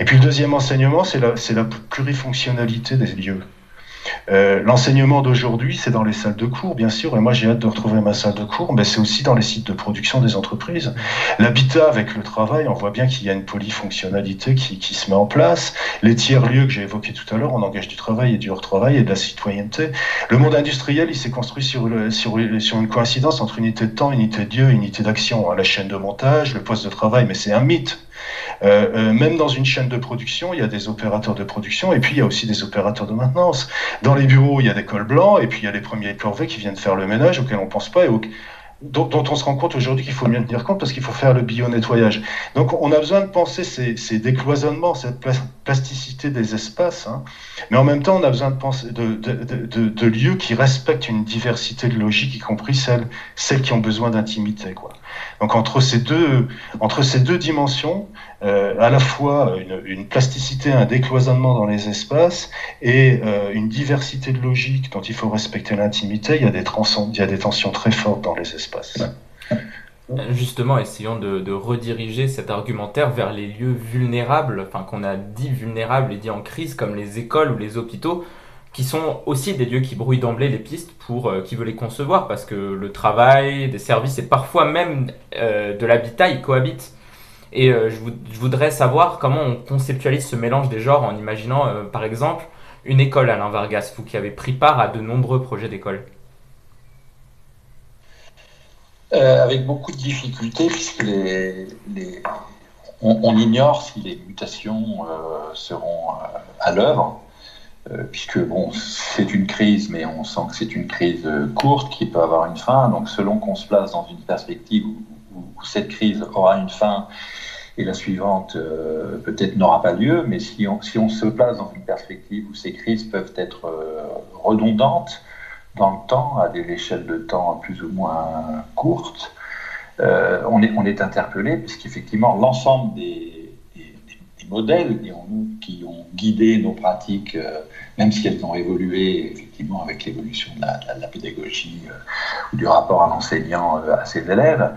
Et puis le deuxième enseignement, c'est la plurifonctionnalité des lieux. Euh, l'enseignement d'aujourd'hui, c'est dans les salles de cours, bien sûr, et moi j'ai hâte de retrouver ma salle de cours, mais c'est aussi dans les sites de production des entreprises. L'habitat avec le travail, on voit bien qu'il y a une polyfonctionnalité qui, qui se met en place. Les tiers-lieux que j'ai évoqués tout à l'heure, on engage du travail et du retravail et de la citoyenneté. Le monde industriel, il s'est construit sur, sur, une coïncidence entre unité de temps, unité de lieu, unité d'action. La chaîne de montage, le poste de travail, mais c'est un mythe. Euh, euh, même dans une chaîne de production, il y a des opérateurs de production et puis il y a aussi des opérateurs de maintenance. Dans les bureaux, il y a des cols blancs et puis il y a les premiers corvées qui viennent faire le ménage auxquels on ne pense pas et dont, on se rend compte aujourd'hui qu'il faut mieux tenir compte parce qu'il faut faire le bio-nettoyage. Donc on a besoin de penser ces, ces décloisonnements, cette plasticité des espaces, hein. mais en même temps on a besoin de, penser de, lieux qui respectent une diversité de logique, y compris celles, celles qui ont besoin d'intimité. Quoi. Donc entre ces deux, entre ces deux dimensions, euh, à la fois une, une, plasticité, un décloisonnement dans les espaces et euh, une diversité de logique dont il faut respecter l'intimité, il, y a des il y a des tensions très fortes dans les espaces. Justement, essayons de, de, rediriger cet argumentaire vers les lieux vulnérables, enfin qu'on a dit vulnérables et dit en crise, comme les écoles ou les hôpitaux qui sont aussi des lieux qui brouillent d'emblée les pistes pour euh, qui veut les concevoir, parce que le travail, des services et parfois même euh, de l'habitat, ils cohabitent. Et euh, je, voudrais savoir comment on conceptualise ce mélange des genres en imaginant, par exemple, une école, Alain Vargas, vous qui avez pris part à de nombreux projets d'école. avec beaucoup de difficultés, puisque les, on, ignore si les mutations seront à l'œuvre. Euh, puisque bon, c'est une crise, mais on sent que c'est une crise euh, courte qui peut avoir une fin. Donc, selon qu'on se place dans une perspective où, cette crise aura une fin et la suivante euh, peut-être n'aura pas lieu, mais si on, si on, se place dans une perspective où ces crises peuvent être redondantes dans le temps, à des échelles de temps plus ou moins courtes, on, est, on est interpellé, puisqu'effectivement, l'ensemble des, des, des modèles qui ont guidé nos pratiques même si elles ont évolué effectivement avec l'évolution de, la pédagogie euh, ou du rapport à l'enseignant euh, à ses élèves.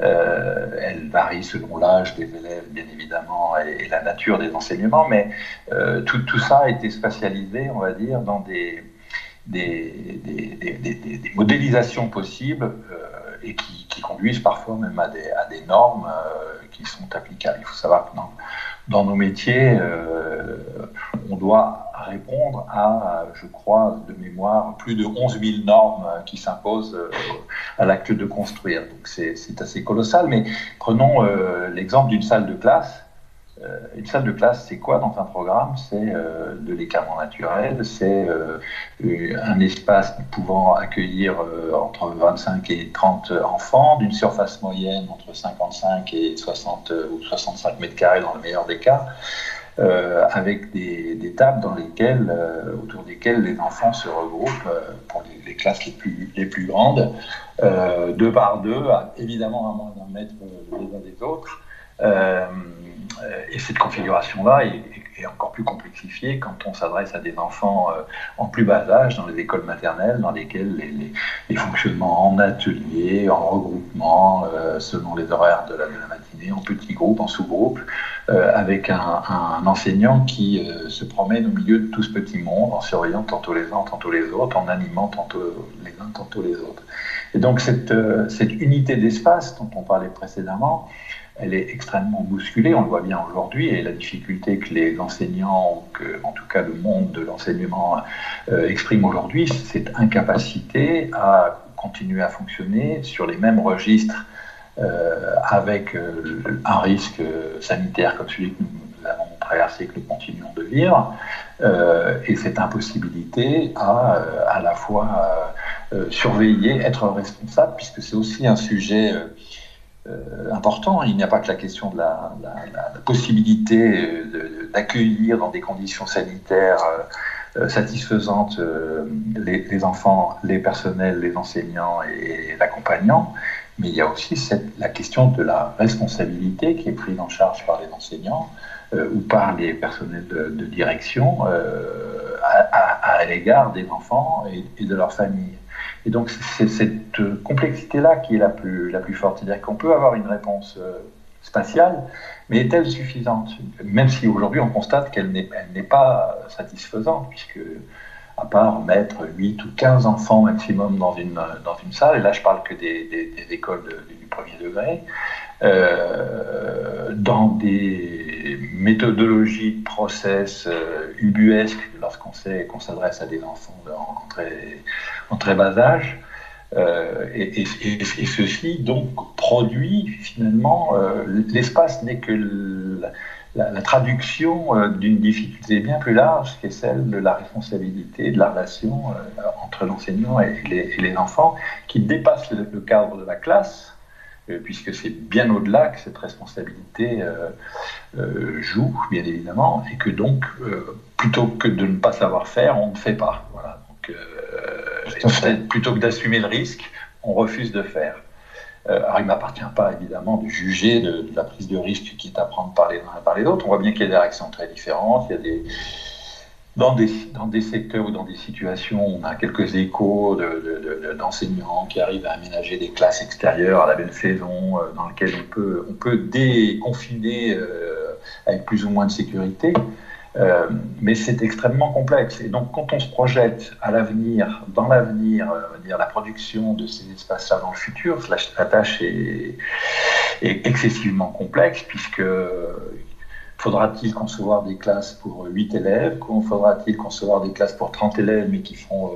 Euh, elles varient selon l'âge des élèves, bien évidemment, et, et, la nature des enseignements, mais euh, tout, ça a été spatialisé, on va dire, dans des, modélisations possibles euh, et qui, conduisent parfois même à des, normes euh, qui sont applicables. Il faut savoir que dans, dans nos métiers, on doit répondre à, je crois, de mémoire, plus de 11 000 normes qui s'imposent euh, à l'acte de construire. Donc c'est assez colossal. Mais prenons euh, l'exemple d'une salle de classe. Euh, une salle de classe, c'est quoi dans un programme? C'est euh, de l'écartement naturel, c'est euh, un espace pouvant accueillir entre 25 et 30 enfants, d'une surface moyenne entre 55 et 60 ou 65 mètres carrés dans le meilleur des cas avec des, tables dans lesquelles, autour desquelles les enfants se regroupent pour les, classes les plus, grandes, deux par deux, évidemment à moins d'un mètre les uns des autres. Et cette configuration-là est, encore plus complexifiée quand on s'adresse à des enfants en plus bas âge, dans les écoles maternelles, dans lesquelles les, fonctionnements en atelier, en regroupement, selon les horaires de la, matinée, en petits groupes, en sous-groupes, euh, avec un, enseignant qui euh, se promène au milieu de tout ce petit monde, en surveillant tantôt les uns, tantôt les autres, en animant tantôt les uns, tantôt les autres. Et donc euh, cette unité d'espace dont on parlait précédemment, elle est extrêmement bousculée, on le voit bien aujourd'hui, et la difficulté que les enseignants, ou que, en tout cas le monde de l'enseignement euh, exprime aujourd'hui, c'est incapacité à continuer à fonctionner sur les mêmes registres avec un risque sanitaire comme celui que nous avons traversé, que nous continuons de vivre, et cette impossibilité à à la fois surveiller, être responsable, puisque c'est aussi un sujet euh, important. Il n'y a pas que la question de la, possibilité euh, d'accueillir dans des conditions sanitaires euh, satisfaisantes les, enfants, les personnels, les enseignants et l'accompagnant, mais il y a aussi la question de la responsabilité qui est prise en charge par les enseignants ou par les personnels de, direction à, l'égard des enfants et, de leurs familles. Et donc c'est cette complexité-là qui est la plus, la plus forte. C'est-à-dire qu'on peut avoir une réponse euh, spatiale, mais est-elle suffisante? Même si aujourd'hui on constate qu'elle n'est pas satisfaisante, puisque à part mettre 8 ou 15 enfants maximum dans une, dans une salle, et là je parle que des, des, écoles du premier degré, euh, dans des méthodologies de process euh, ubuesques, lorsqu'on sait qu'on s'adresse à des enfants en très, bas âge, euh, et, ceci donc produit finalement, l'espace n'est que la, traduction d'une difficulté bien plus large qui est celle de la responsabilité, de la relation entre l'enseignant et, les enfants, qui dépasse le cadre de la classe euh, puisque c'est bien au-delà que cette responsabilité euh, euh, joue, bien évidemment, et que donc, plutôt que de ne pas savoir faire, on ne fait pas. Voilà. Donc, plutôt que d'assumer le risque, on refuse de faire. alors, il ne m'appartient pas, évidemment, de juger de, de, la prise de risque qui est à prendre par les uns et par les autres. On voit bien qu'il y a des réactions très différentes, il y a des dans des, secteurs ou dans des situations, on a quelques échos d'enseignants de, qui arrivent à aménager des classes extérieures à la belle saison, euh, dans lesquelles on peut, on peut déconfiner euh, avec plus ou moins de sécurité. Euh, mais c'est extrêmement complexe. Et donc, quand on se projette à l'avenir, dans l'avenir, dire la production de ces espaces-là dans le futur, la tâche est excessivement complexe puisque Faudra-t-il concevoir des classes pour 8 élèves? Faudra-t-il concevoir des classes pour 30 élèves, mais qui font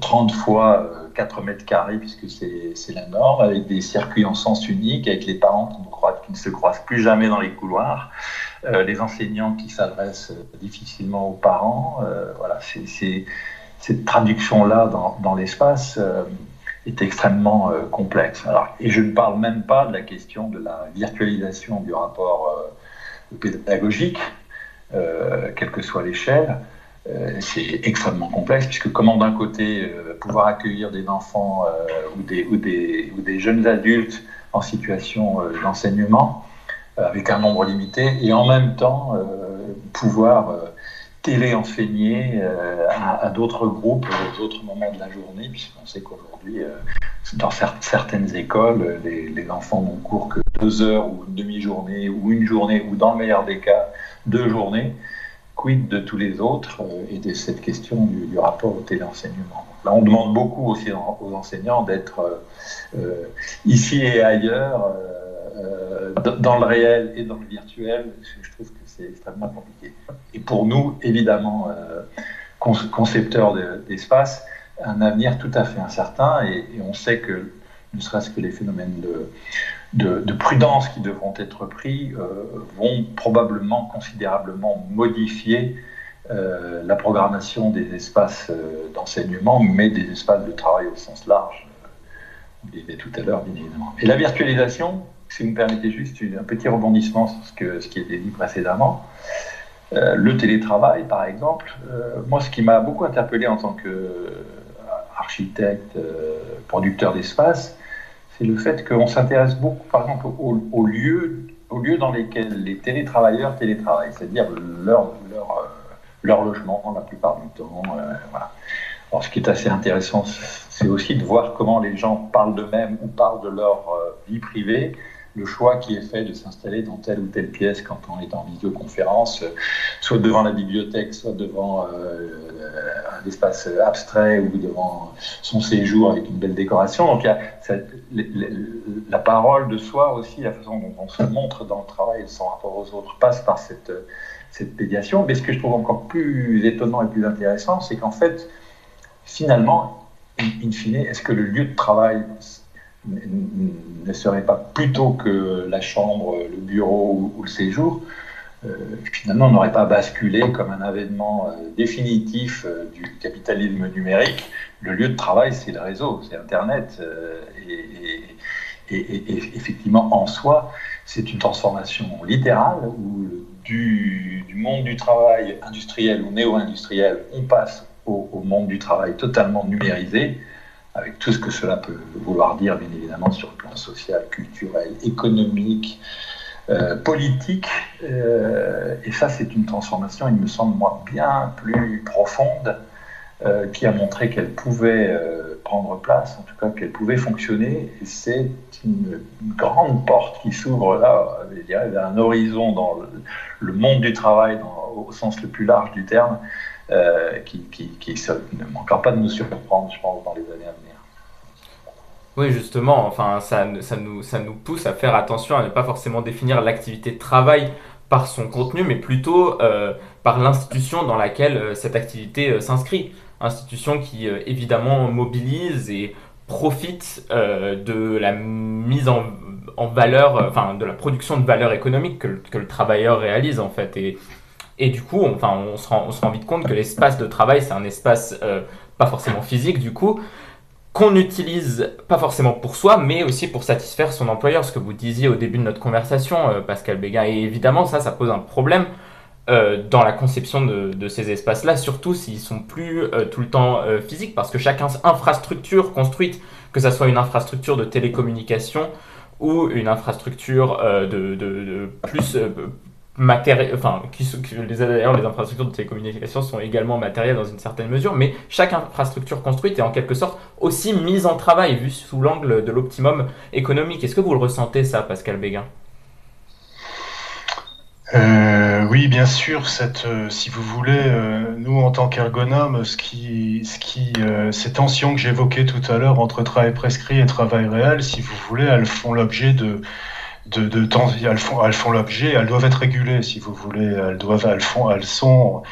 30 euh, euh, fois 4 euh, mètres carrés, puisque c'est la norme, avec des circuits en sens unique, avec les parents qui, ne se croisent plus jamais dans les couloirs, les enseignants qui s'adressent difficilement aux parents. voilà, c'est cette traduction-là dans, dans l'espace est extrêmement complexe. Alors, et je ne parle même pas de la question de la virtualisation du rapport pédagogique, euh, quelle que soit l'échelle, euh, c'est extrêmement complexe, puisque comment d'un côté euh, pouvoir accueillir des enfants ou, des, ou, des, ou, des, jeunes adultes en situation d'enseignement, avec un nombre limité, et en même temps pouvoir télé-enseigner à, d'autres groupes, aux autres moments de la journée, puisqu'on sait qu'aujourd'hui, dans certaines écoles, les, les enfants n'ont cours que deux heures ou une demi-journée ou une journée ou dans le meilleur des cas deux journées, quid de tous les autres euh, et de cette question du, rapport au téléenseignement? Là, on demande beaucoup aussi aux enseignants d'être euh, euh, ici et ailleurs, dans le réel et dans le virtuel. Je trouve que c'est extrêmement compliqué. Et pour nous, évidemment, concepteurs d'espace, un avenir tout à fait incertain et, on sait que ne serait-ce que les phénomènes de, de, prudence qui devront être pris euh, vont probablement considérablement modifier euh, la programmation des espaces euh, d'enseignement, mais des espaces de travail au sens large. On disait tout à l'heure, bien évidemment. Et la virtualisation, si vous me permettez juste un petit rebondissement sur ce, que, ce qui été dit précédemment. le télétravail, par exemple, moi, ce qui m'a beaucoup interpellé en tant qu'architecte, producteur d'espace, c'est le fait qu'on s'intéresse beaucoup, par exemple, aux, lieux, aux lieux dans lesquels les télétravailleurs télétravaillent, c'est-à-dire leur, leur, euh, leur, logement la plupart du temps. Euh, voilà. Alors, ce qui est assez intéressant, c'est aussi de voir comment les gens parlent d'eux-mêmes ou parlent de leur euh, vie privée le choix qui est fait de s'installer dans telle ou telle pièce quand on est en visioconférence, soit devant la bibliothèque, soit devant euh, un espace abstrait ou devant son séjour avec une belle décoration. Donc la parole de soi aussi, la façon dont on se montre dans le travail et son rapport aux autres passe par cette, cette médiation. Mais ce que je trouve encore plus étonnant et plus intéressant, c'est qu'en fait, finalement, in fine, est-ce que le lieu de travail ne serait pas plutôt que la chambre, le bureau ou, le séjour, euh, finalement, n'aurait pas basculé comme un avènement euh, définitif euh, du capitalisme numérique. Le lieu de travail, c'est le réseau, c'est Internet. Et, effectivement, en soi, c'est une transformation littérale où du, monde du travail industriel ou néo-industriel, on passe au, monde du travail totalement numérisé, avec tout ce que cela peut vouloir dire, bien évidemment, sur le plan social, culturel, économique, euh, politique. Euh, et ça, c'est une transformation, il me semble, moi, bien plus profonde, euh, qui a montré qu'elle pouvait prendre place, en tout cas qu'elle pouvait fonctionner. Et c'est une, grande porte qui s'ouvre là, je dirais, vers un horizon dans le, monde du travail, au sens le plus large du terme, qui, qui, qui, ne manquera pas de nous surprendre, je pense, dans les années à venir. Oui, justement, enfin, ça, nous, pousse à faire attention à ne pas forcément définir l'activité de travail par son contenu, mais plutôt euh, par l'institution dans laquelle euh, cette activité euh, s'inscrit. Institution qui évidemment mobilise et profite de la mise en, valeur, enfin de la production de valeur économique que, le travailleur réalise en fait. Et, et du coup, se rend, on se rend vite compte que l'espace de travail, c'est un espace pas forcément physique du coup, qu'on utilise pas forcément pour soi, mais aussi pour satisfaire son employeur, ce que vous disiez au début de notre conversation, euh, Pascal Béguin. Et évidemment, ça, ça pose un problème euh, dans la conception de, ces espaces-là, surtout s'ils sont plus euh, tout le temps physiques, parce que chaque infrastructure construite, que ce soit une infrastructure de télécommunication ou une infrastructure de, plus matériel, enfin, les, d'ailleurs, les infrastructures de télécommunications sont également matérielles dans une certaine mesure, mais chaque infrastructure construite est en quelque sorte aussi mise en travail, vue sous l'angle de l'optimum économique. Est-ce que vous le ressentez, ça, Pascal Béguin? Euh, oui, bien sûr. Euh, si vous voulez, euh, nous en tant qu'ergonomes, ce qui, ce qui, ces tensions que j'évoquais tout à l'heure entre travail prescrit et travail réel, si vous voulez, elles font l'objet de, de, de temps, elles font, elles font l'objet, elles doivent être régulées, si vous voulez, elles doivent, elles font, elles sont,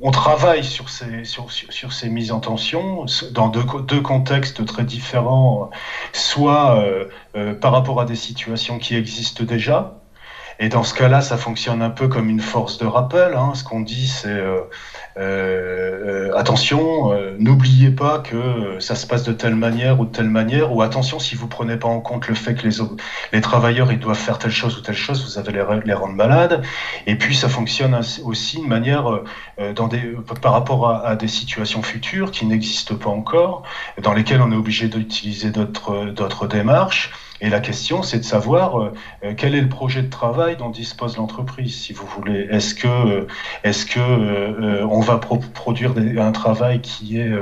on travaille sur ces, sur, sur, ces mises en tension dans deux, deux contextes très différents, soit euh, euh, par rapport à des situations qui existent déjà, et dans ce cas-là, ça fonctionne un peu comme une force de rappel. Hein. Ce qu'on dit, c'est euh, euh, euh, attention, euh, n'oubliez pas que ça se passe de telle manière ou de telle manière, ou attention, si vous prenez pas en compte le fait que les, les travailleurs ils doivent faire telle chose ou telle chose, vous allez les, les rendre malades. Et puis ça fonctionne aussi de manière dans des, par rapport à, à, des situations futures qui n'existent pas encore, dans lesquelles on est obligé d'utiliser d'autres démarches. Et la question, c'est de savoir euh, euh, quel est le projet de travail dont dispose l'entreprise, si vous voulez. Est-ce que, euh, est-ce que on va produire un travail qui est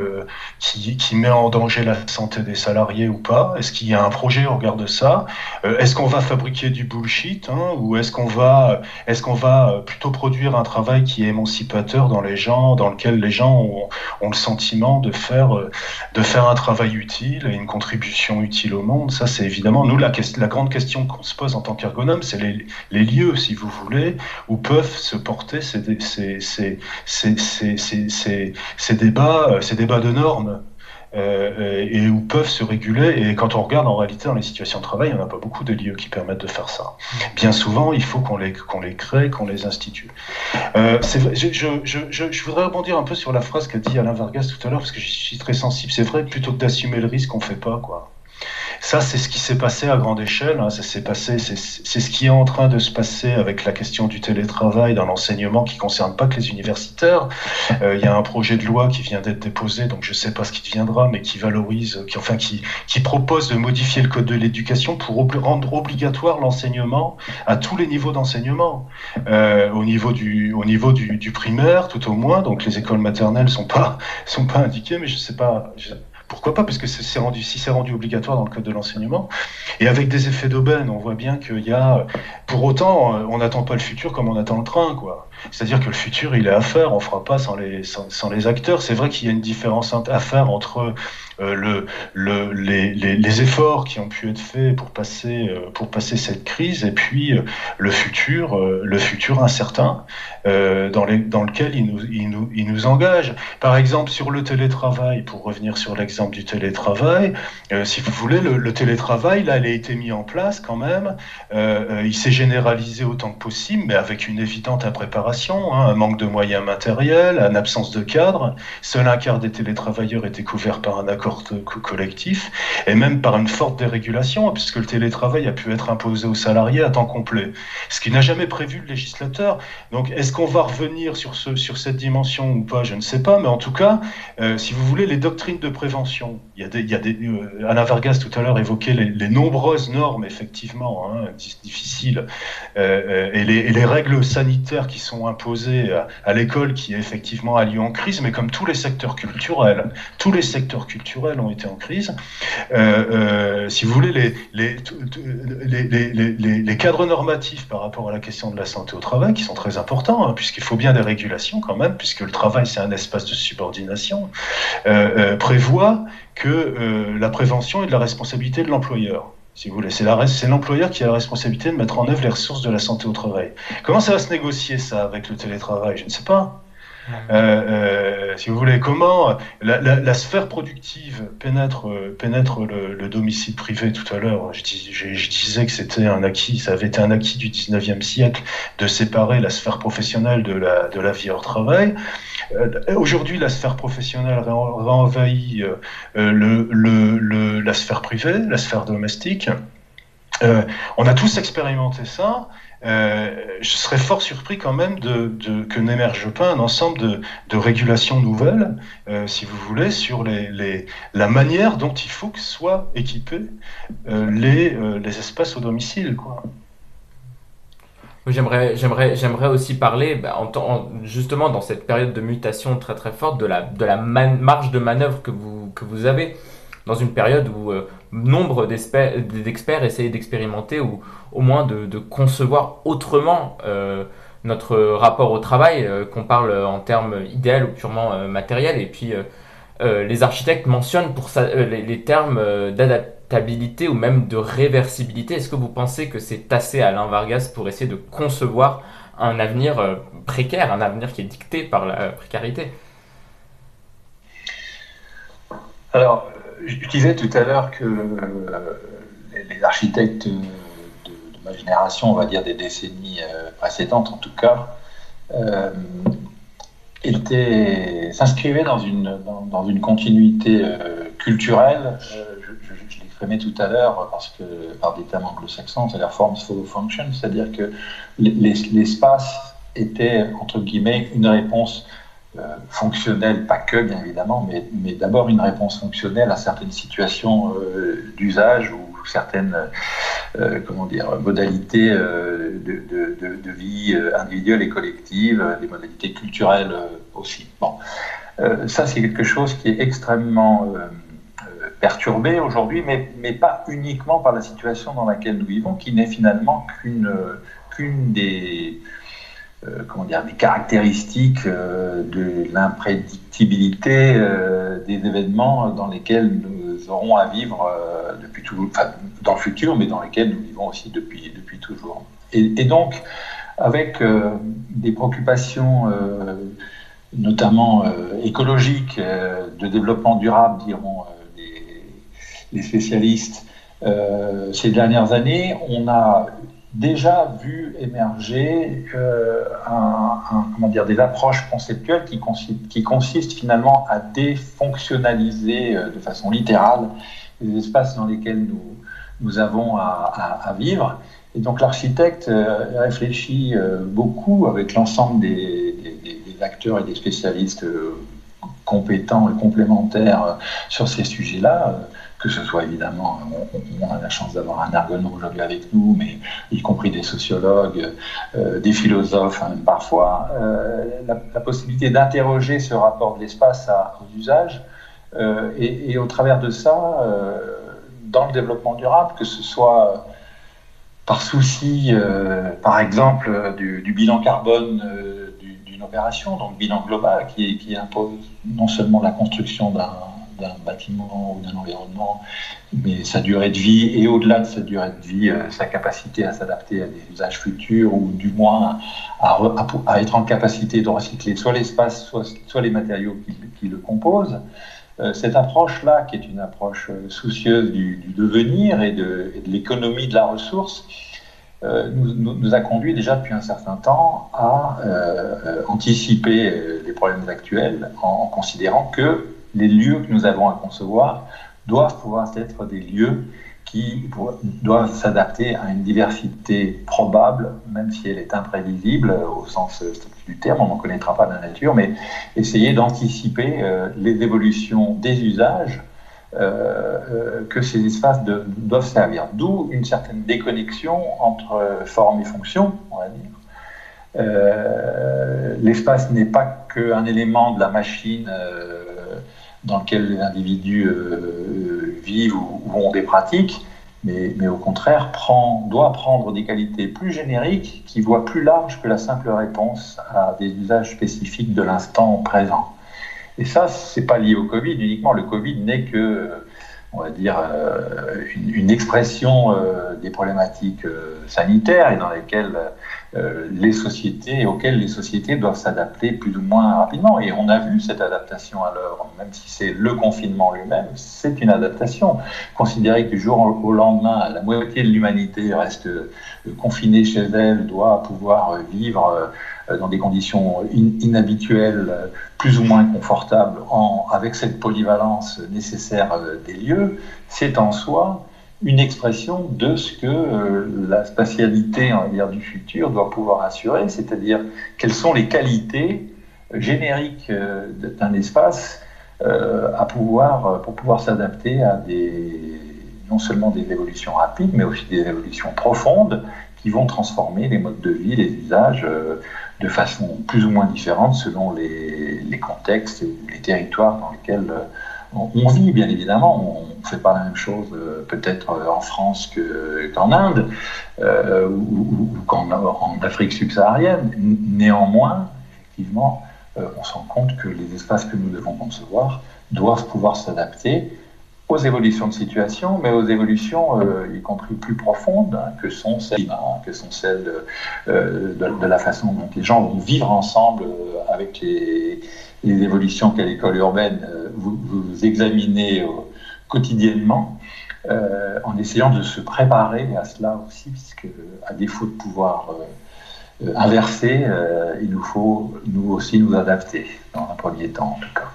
qui, met en danger la santé des salariés ou pas? Est-ce qu'il y a un projet au regard de ça? Est-ce qu'on va fabriquer du bullshit hein, ou est-ce qu'on va est-ce qu'on va plutôt produire un travail qui est émancipateur dans les gens, dans lequel les gens ont, ont le sentiment de faire de faire un travail utile et une contribution utile au monde? Ça, c'est évidemment nous, la, grande question qu'on se pose en tant qu'ergonome, c'est les, lieux, si vous voulez, où peuvent se porter ces, débats, euh, ces débats de normes. Euh, et où peuvent se réguler. Et quand on regarde en réalité dans les situations de travail, il n'y en a pas beaucoup de lieux qui permettent de faire ça. Bien souvent, il faut qu'on les, crée, qu'on les institue. Euh, je, voudrais rebondir un peu sur la phrase qu'a dit Alain Vargas tout à l'heure, parce que je suis très sensible. C'est vrai, plutôt que d'assumer le risque, on ne fait pas. quoi. Ça, c'est ce qui s'est passé à grande échelle. Hein. Ça s'est passé, c'est ce qui est en train de se passer avec la question du télétravail dans l'enseignement qui concerne pas que les universitaires. Euh, il y a un projet de loi qui vient d'être déposé, donc je sais pas ce qui deviendra, mais qui valorise, qui enfin qui, propose de modifier le code de l'éducation pour rendre obligatoire l'enseignement à tous les niveaux d'enseignement, euh, au niveau du au niveau du, primaire tout au moins. Donc les écoles maternelles sont pas sont pas indiquées, mais je sais pas. Pourquoi pas Parce que si c'est rendu obligatoire dans le code de l'enseignement, et avec des effets d'aubaine, on voit bien qu'il y a. Pour autant, euh, on n'attend pas le futur comme on attend le train, quoi. C'est-à-dire que le futur, il est à faire. On ne fera pas sans les, acteurs. C'est vrai qu'il y a une différence à faire entre euh, le, le, les, efforts qui ont pu être faits pour passer, euh, cette crise et puis euh, le futur, le futur incertain dans, lequel il nous, engage. Par exemple, sur le télétravail, pour revenir sur l'exemple du télétravail, si vous voulez, le, télétravail, là, il a été mis en place quand même. il s'est généralisé autant que possible, mais avec une évidente impréparation, hein, un manque de moyens matériels, une absence de cadre. Seul un quart des télétravailleurs était couvert par un accord collectif, et même par une forte dérégulation, puisque le télétravail a pu être imposé aux salariés à temps complet, ce qui n'a jamais prévu le législateur. Donc est-ce qu'on va revenir sur, ce, sur cette dimension ou pas? Je ne sais pas, mais en tout cas, euh, si vous voulez, les doctrines de prévention, il y a des, euh, Alain Vargas tout à l'heure évoquait les, nombreuses normes, effectivement, hein, difficiles, euh, et, les, règles sanitaires qui sont imposées à, à l'école, qui effectivement a lieu en crise, mais comme tous les secteurs culturels, tous les secteurs culturels, ont été en crise. Euh, euh, si vous voulez, les, cadres normatifs par rapport à la question de la santé au travail, qui sont très importants, hein, puisqu'il faut bien des régulations quand même, puisque le travail, c'est un espace de subordination, euh, prévoient que la prévention est de la responsabilité de l'employeur si vous voulez. C'est l'employeur qui a la responsabilité de mettre en œuvre les ressources de la santé au travail. Comment ça va se négocier ça avec le télétravail? Je ne sais pas. Euh, euh, si vous voulez, comment la, sphère productive pénètre, le, domicile privé tout à l'heure. Je, disais que c'était un acquis, ça avait été un acquis du 19e siècle de séparer la sphère professionnelle de la, vie hors travail. Euh, aujourd'hui, la sphère professionnelle va envahir le, le, la sphère privée, la sphère domestique. on a tous expérimenté ça. Euh, je serais fort surpris quand même de, que n'émerge pas un ensemble de, régulations nouvelles, euh, si vous voulez, sur la manière dont il faut que soient équipés euh, les, espaces au domicile. J'aimerais, aussi parler, bah, en, justement, dans cette période de mutation très très forte, de la, marge de manœuvre que vous, avez dans une période où nombre d'experts essayaient d'expérimenter ou au moins de, concevoir autrement euh, notre rapport au travail, euh, qu'on parle en termes idéal ou purement matériels. Et puis les architectes mentionnent pour ça, les, termes d'adaptabilité ou même de réversibilité. Est-ce que vous pensez que c'est assez Alain Vargas pour essayer de concevoir un avenir précaire, un avenir qui est dicté par la précarité? Alors, je disais tout à l'heure que euh, les architectes de, ma génération, on va dire des décennies euh, précédentes en tout cas, euh, s'inscrivaient dans une, dans, une continuité culturelle. je, l'exprimais tout à l'heure parce que par des termes anglo-saxons, c'est-à-dire forms follow function, c'est-à-dire que l'espace était entre guillemets une réponse euh, fonctionnelle, pas que bien évidemment, mais, mais d'abord une réponse fonctionnelle à certaines situations euh, d'usage ou certaines euh, comment dire, modalités de, de, de, vie individuelle et collective, des modalités culturelles aussi. Bon. ça, c'est quelque chose qui est extrêmement perturbé aujourd'hui, mais, mais pas uniquement par la situation dans laquelle nous vivons, qui n'est finalement qu'une qu'une des euh, comment dire, des caractéristiques euh, de l'imprédictibilité euh, des événements dans lesquels nous aurons à vivre depuis toujours, enfin, dans le futur, mais dans lesquels nous vivons aussi depuis, depuis toujours. Et, donc, avec des préoccupations notamment écologiques, de développement durable, diront les, les spécialistes, ces dernières années, on a déjà vu émerger euh, des approches conceptuelles qui, consistent, finalement à défonctionnaliser euh, de façon littérale les espaces dans lesquels nous, avons à, vivre. Et donc l'architecte euh, réfléchit beaucoup avec l'ensemble des, acteurs et des spécialistes compétents et complémentaires sur ces sujets-là que ce soit évidemment, on, a la chance d'avoir un aujourd'hui avec nous, mais y compris des sociologues, euh, des philosophes hein, parfois, euh, la, possibilité d'interroger ce rapport de l'espace aux usages, euh, et, au travers de ça, dans le développement durable, que ce soit par souci, par exemple, du, bilan carbone d'une opération, donc bilan global, qui impose non seulement la construction d'un d'un bâtiment ou d'un environnement, mais sa durée de vie et au-delà de sa durée de vie, euh, sa capacité à s'adapter à des usages futurs ou du moins à, être en capacité de recycler soit l'espace, soit, les matériaux qui, le composent. Euh, cette approche-là, qui est une approche euh, soucieuse du, devenir et de, l'économie de la ressource, nous, a conduit déjà depuis un certain temps à anticiper les problèmes actuels en considérant que les lieux que nous avons à concevoir doivent pouvoir être des lieux qui doivent s'adapter à une diversité probable, même si elle est imprévisible au sens du terme, on n'en connaîtra pas la nature, mais essayer d'anticiper euh, les évolutions des usages euh, euh, que ces espaces doivent servir. D'où une certaine déconnexion entre forme et fonction, on va dire. L'espace n'est pas qu'un élément de la machine dans lequel les individus euh, vivent ou, ont des pratiques, mais, au contraire doit prendre des qualités plus génériques qui voient plus large que la simple réponse à des usages spécifiques de l'instant présent. Et ça, c'est pas lié au Covid uniquement. Le Covid n'est que, on va dire, euh, une, une, expression euh, des problématiques sanitaires et dans lesquelles euh, les sociétés auxquelles les sociétés doivent s'adapter plus ou moins rapidement. Et on a vu cette adaptation à l'heure, même si c'est le confinement lui-même, c'est une adaptation. Considérer que du jour au lendemain, la moitié de l'humanité reste euh, confinée chez elle, doit pouvoir euh, vivre dans des conditions inhabituelles, plus ou moins confortables, avec cette polyvalence nécessaire des lieux, c'est en soi une expression de ce que euh, la spatialité on du futur doit pouvoir assurer, c'est-à-dire quelles sont les qualités génériques euh, d'un espace euh, à pouvoir, pour pouvoir s'adapter à des, non seulement des évolutions rapides, mais aussi des évolutions profondes qui vont transformer les modes de vie, les usages de façon plus ou moins différente selon les, contextes ou les territoires dans lesquels on, vit, bien évidemment. On ne fait pas la même chose euh, peut-être euh, en France qu'en Inde euh, ou, qu'en en Afrique subsaharienne. Néanmoins, effectivement, on se rend compte que les espaces que nous devons concevoir doivent pouvoir s'adapter aux évolutions de situation, mais aux évolutions, y compris plus profondes, hein, que sont celles, que sont celles de, de, la façon dont les gens vont vivre ensemble avec les, évolutions qu'à l'école urbaine euh, vous, examinez euh, quotidiennement, euh, en essayant de se préparer à cela aussi, puisque à défaut de pouvoir inverser, il nous faut nous aussi nous adapter, dans un premier temps en tout cas.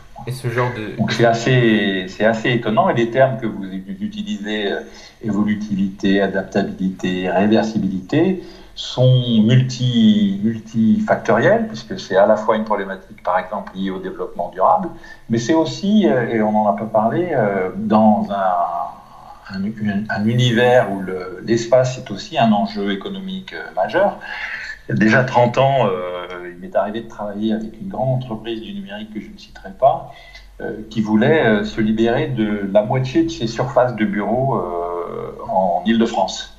C'est assez, c'est assez étonnant, et les termes que vous utilisez, évolutivité, adaptabilité, réversibilité, sont multi, multifactoriels, puisque c'est à la fois une problématique, par exemple, liée au développement durable, mais c'est aussi, euh, et on en a pas parlé, euh, dans un, un, univers où l'espace est aussi un enjeu économique euh, majeur. Déjà 30 ans, il m'est arrivé de travailler avec une grande entreprise du numérique que je ne citerai pas, qui voulait se libérer de la moitié de ses surfaces de bureaux en Ile-de-France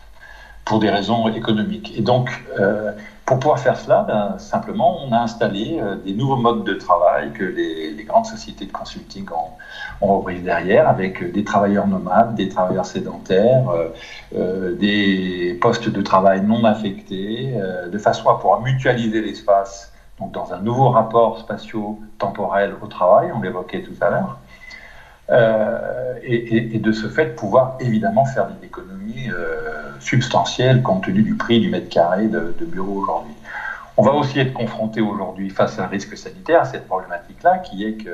pour des raisons économiques. Et donc, euh, pour pouvoir faire cela, ben, simplement, on a installé euh, des nouveaux modes de travail que les, grandes sociétés de consulting ont, repris derrière, avec des travailleurs nomades, des travailleurs sédentaires, euh, euh des postes de travail non affectés, euh, de façon à pouvoir mutualiser l'espace, donc dans un nouveau rapport spatio-temporel au travail, on l'évoquait tout à l'heure. Euh, et, de ce fait pouvoir évidemment faire des économies euh, substantielles compte tenu du prix du mètre carré de, de bureau aujourd'hui. On va aussi être confronté aujourd'hui face à un risque sanitaire, à cette problématique-là, qui est que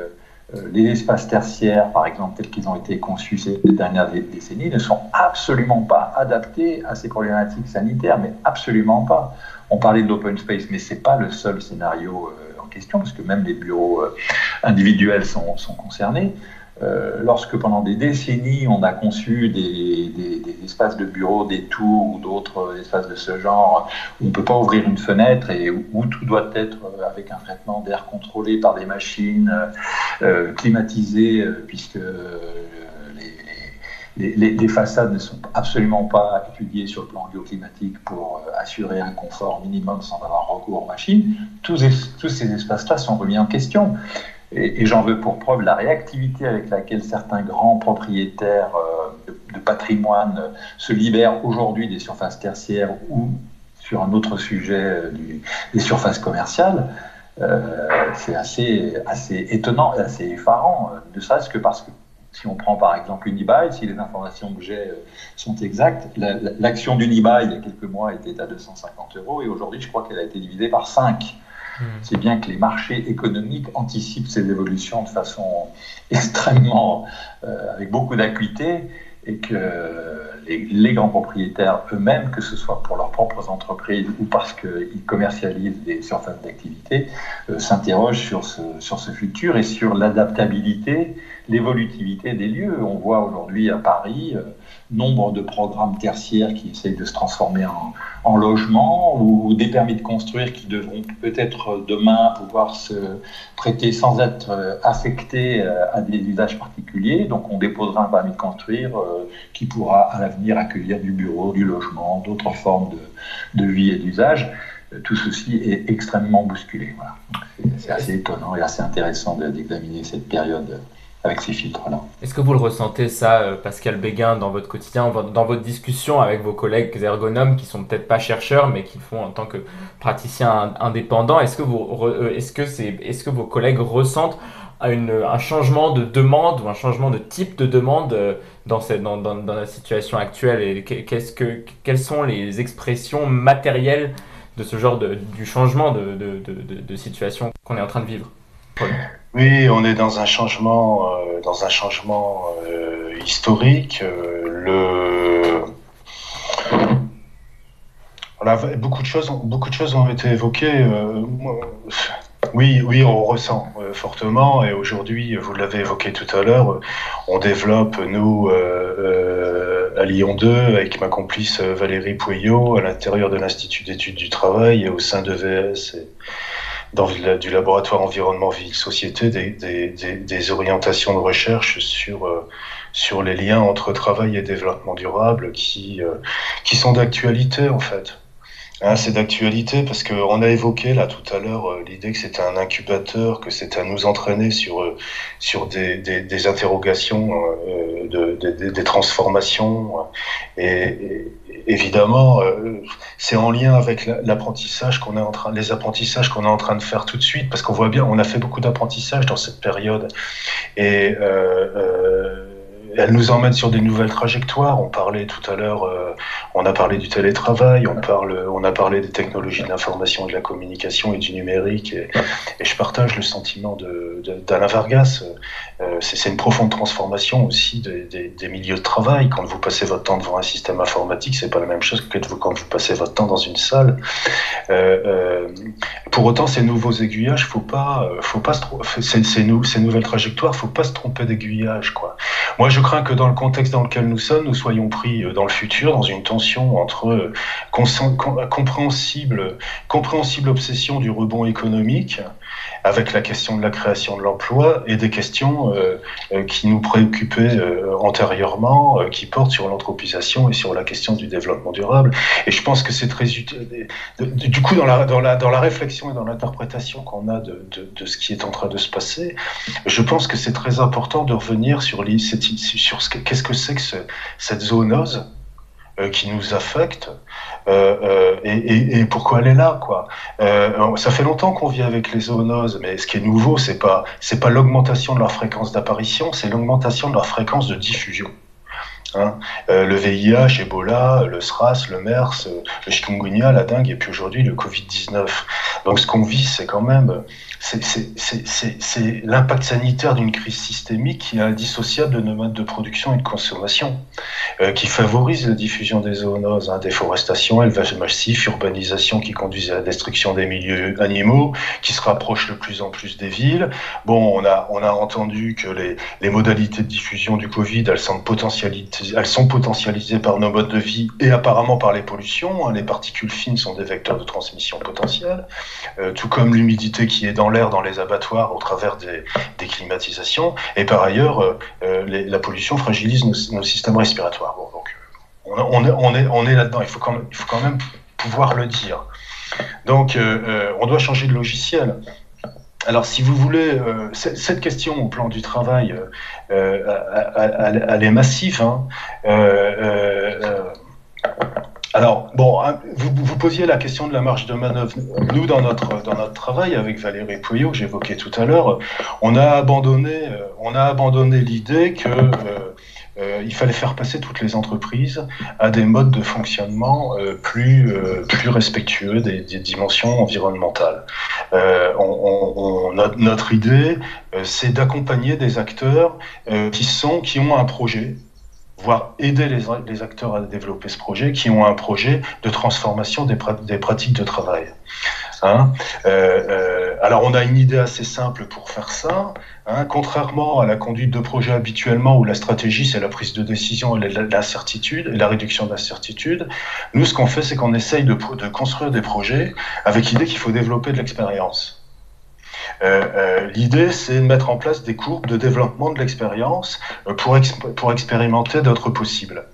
euh, les espaces tertiaires, par exemple, tels qu'ils ont été conçus ces dernières décennies, ne sont absolument pas adaptés à ces problématiques sanitaires, mais absolument pas. On parlait de l'open space, mais c'est pas le seul scénario en question, parce que même les bureaux individuels sont concernés. Euh, lorsque pendant des décennies on a conçu des, espaces de bureau, des tours ou d'autres espaces de ce genre, où on ne peut pas ouvrir une fenêtre et où, tout doit être euh, avec un traitement d'air contrôlé par des machines euh, climatisées, puisque les, façades ne sont absolument pas étudiés sur le plan bioclimatique pour assurer un confort minimum sans avoir recours aux machines. Tous ces espaces-là sont remis en question. Et, j'en veux pour preuve la réactivité avec laquelle certains grands propriétaires de, de, patrimoine se libèrent aujourd'hui des surfaces tertiaires ou sur un autre sujet des surfaces commerciales. Euh, c'est assez, assez étonnant et assez effarant, ne serait-ce que parce que si on prend par exemple Unibail, si les informations que j'ai euh, sont exactes, l'action d'Unibail il y a quelques mois était à 250 euros et aujourd'hui je crois qu'elle a été divisée par 5. Hmm. C'est bien que les marchés économiques anticipent ces évolutions de façon extrêmement, euh, avec beaucoup d'acuité et que les, grands propriétaires eux-mêmes, que ce soit pour leurs propres entreprises ou parce qu'ils commercialisent des surfaces d'activité, euh, s'interrogent sur ce, sur ce futur et sur l'adaptabilité, l'évolutivité des lieux. On voit aujourd'hui à Paris euh, nombre de programmes tertiaires qui essayent de se transformer en, en logement ou des permis de construire qui devront peut-être demain pouvoir se prêter sans être euh, affectés à des usages particuliers. Donc on déposera un permis de construire qui pourra à l'avenir accueillir du bureau, du logement, d'autres formes de, vie et d'usage. Euh, tout ceci est extrêmement bousculé. C'est assez étonnant et assez intéressant d'examiner cette période avec ces filtres-là. Est-ce que vous le ressentez ça, euh, Pascal Béguin, dans votre quotidien, dans votre discussion avec vos collègues ergonomes qui sont peut-être pas chercheurs, mais qui font en tant que praticiens indépendants Est-ce que, euh, est-ce que, est-ce que vos collègues ressentent un changement de demande ou un changement de type de demande euh, dans, cette, dans, dans, la situation actuelle? Et qu'est-ce que, quelles sont les expressions matérielles de ce genre de, du changement de, de, de, situation qu'on est en train de vivre Oui, on est dans un changement, euh, dans un changement euh, historique. le... Voilà, beaucoup de choses, beaucoup de choses ont été évoquées. Oui, oui, on ressent euh, fortement. Et aujourd'hui, vous l'avez évoqué tout à l'heure, on développe, nous, euh, euh, à Lyon 2, avec ma complice Valérie Pouillot, à l'intérieur de l'Institut d'études du travail et au sein de VS et dans du laboratoire environnement ville société des, des, des, des, orientations de recherche sur sur les liens entre travail et développement durable qui qui sont d'actualité en fait ah, c'est d'actualité parce qu'on a évoqué là tout à l'heure euh, l'idée que c'était un incubateur, que c'était à nous entraîner sur, euh, sur des, des, des interrogations, euh, de, des transformations. Et, évidemment, c'est en lien avec l'apprentissage qu'on est en train, les apprentissages qu'on est en train de faire tout de suite, parce qu'on voit bien, on a fait beaucoup d'apprentissage dans cette période. Et euh, elle nous emmène sur des nouvelles trajectoires. On parlait tout à l'heure, euh, on a parlé du télétravail, on, parle, on a parlé des technologies de l'information et de la communication et du numérique. Et, je partage le sentiment d'Alain Vargas. Euh, c'est une profonde transformation aussi des, milieux de travail. Quand vous passez votre temps devant un système informatique, c'est pas la même chose que quand vous passez votre temps dans une salle. Euh, pour autant, ces nouveaux aiguillages, faut pas, faut pas ces, ces, ces nouvelles trajectoires, faut pas se tromper d'aiguillage. Moi, je crains que dans le contexte dans lequel nous sommes, nous soyons pris euh, dans le futur dans une tension entre euh, compréhensible, compréhensible obsession du rebond économique avec la question de la création de l'emploi et des questions euh, qui nous préoccupaient antérieurement, qui portent sur l'anthropisation et sur la question du développement durable. Et je pense que c'est très utile. Du coup, dans la, réflexion et dans l'interprétation qu'on a de, ce qui est en train de se passer, je pense que c'est très important de revenir sur, les, sur ce qu'est-ce que c'est que cette zoonose qui nous affecte euh, euh, et, pourquoi elle est là quoi euh, Ça fait longtemps qu'on vit avec les zoonoses, mais ce qui est nouveau, c'est pas c'est pas l'augmentation de leur fréquence d'apparition, c'est l'augmentation de leur fréquence de diffusion. Hein euh, le VIH, Ebola, le SRAS, le MERS, le chikungunya, la dengue, et puis aujourd'hui le Covid-19. Donc ce qu'on vit, c'est quand même c'est l'impact sanitaire d'une crise systémique qui est indissociable de nos modes de production et de consommation, euh, qui favorise la diffusion des zoonoses, hein, déforestation, élevage massif, urbanisation qui conduit à la destruction des milieux animaux, qui se rapproche de plus en plus des villes. Bon, on a, on a entendu que les, les modalités de diffusion du Covid, elles sont, elles sont potentialisées par nos modes de vie et apparemment par les pollutions. Hein. Les particules fines sont des vecteurs de transmission potentiels, euh, tout comme l'humidité qui est dans l'air dans les abattoirs au travers des, climatisations. Et par ailleurs, euh, euh, la pollution fragilise nos, systèmes respiratoires. Donc, on, est, là-dedans. Il faut quand même pouvoir le dire. Donc, on doit changer de logiciel. Alors, si vous voulez, cette question au plan du travail, elle, est massive. Hein. Alors, bon, hein, vous, posiez la question de la marge de manœuvre. Nous, dans notre, dans notre travail, avec Valérie Pouillot, que j'évoquais tout à l'heure, on a abandonné, euh, on a abandonné l'idée que euh, il fallait faire passer toutes les entreprises à des modes de fonctionnement euh, plus, euh, plus respectueux des, dimensions environnementales. On, on, notre idée, c'est d'accompagner des acteurs qui, sont, qui ont un projet, voire aider les, acteurs à développer ce projet, qui ont un projet de transformation des, pratiques de travail. Hein? Alors on a une idée assez simple pour faire ça. Hein. contrairement à la conduite de projet habituellement où la stratégie c'est la prise de décision et l'incertitude la réduction de l'incertitude, nous ce qu'on fait c'est qu'on essaye de, construire des projets avec l'idée qu'il faut développer de l'expérience. Euh, euh, l'idée, c'est de mettre en place des courbes de développement de l'expérience euh, pour expérimenter d'autres possibles.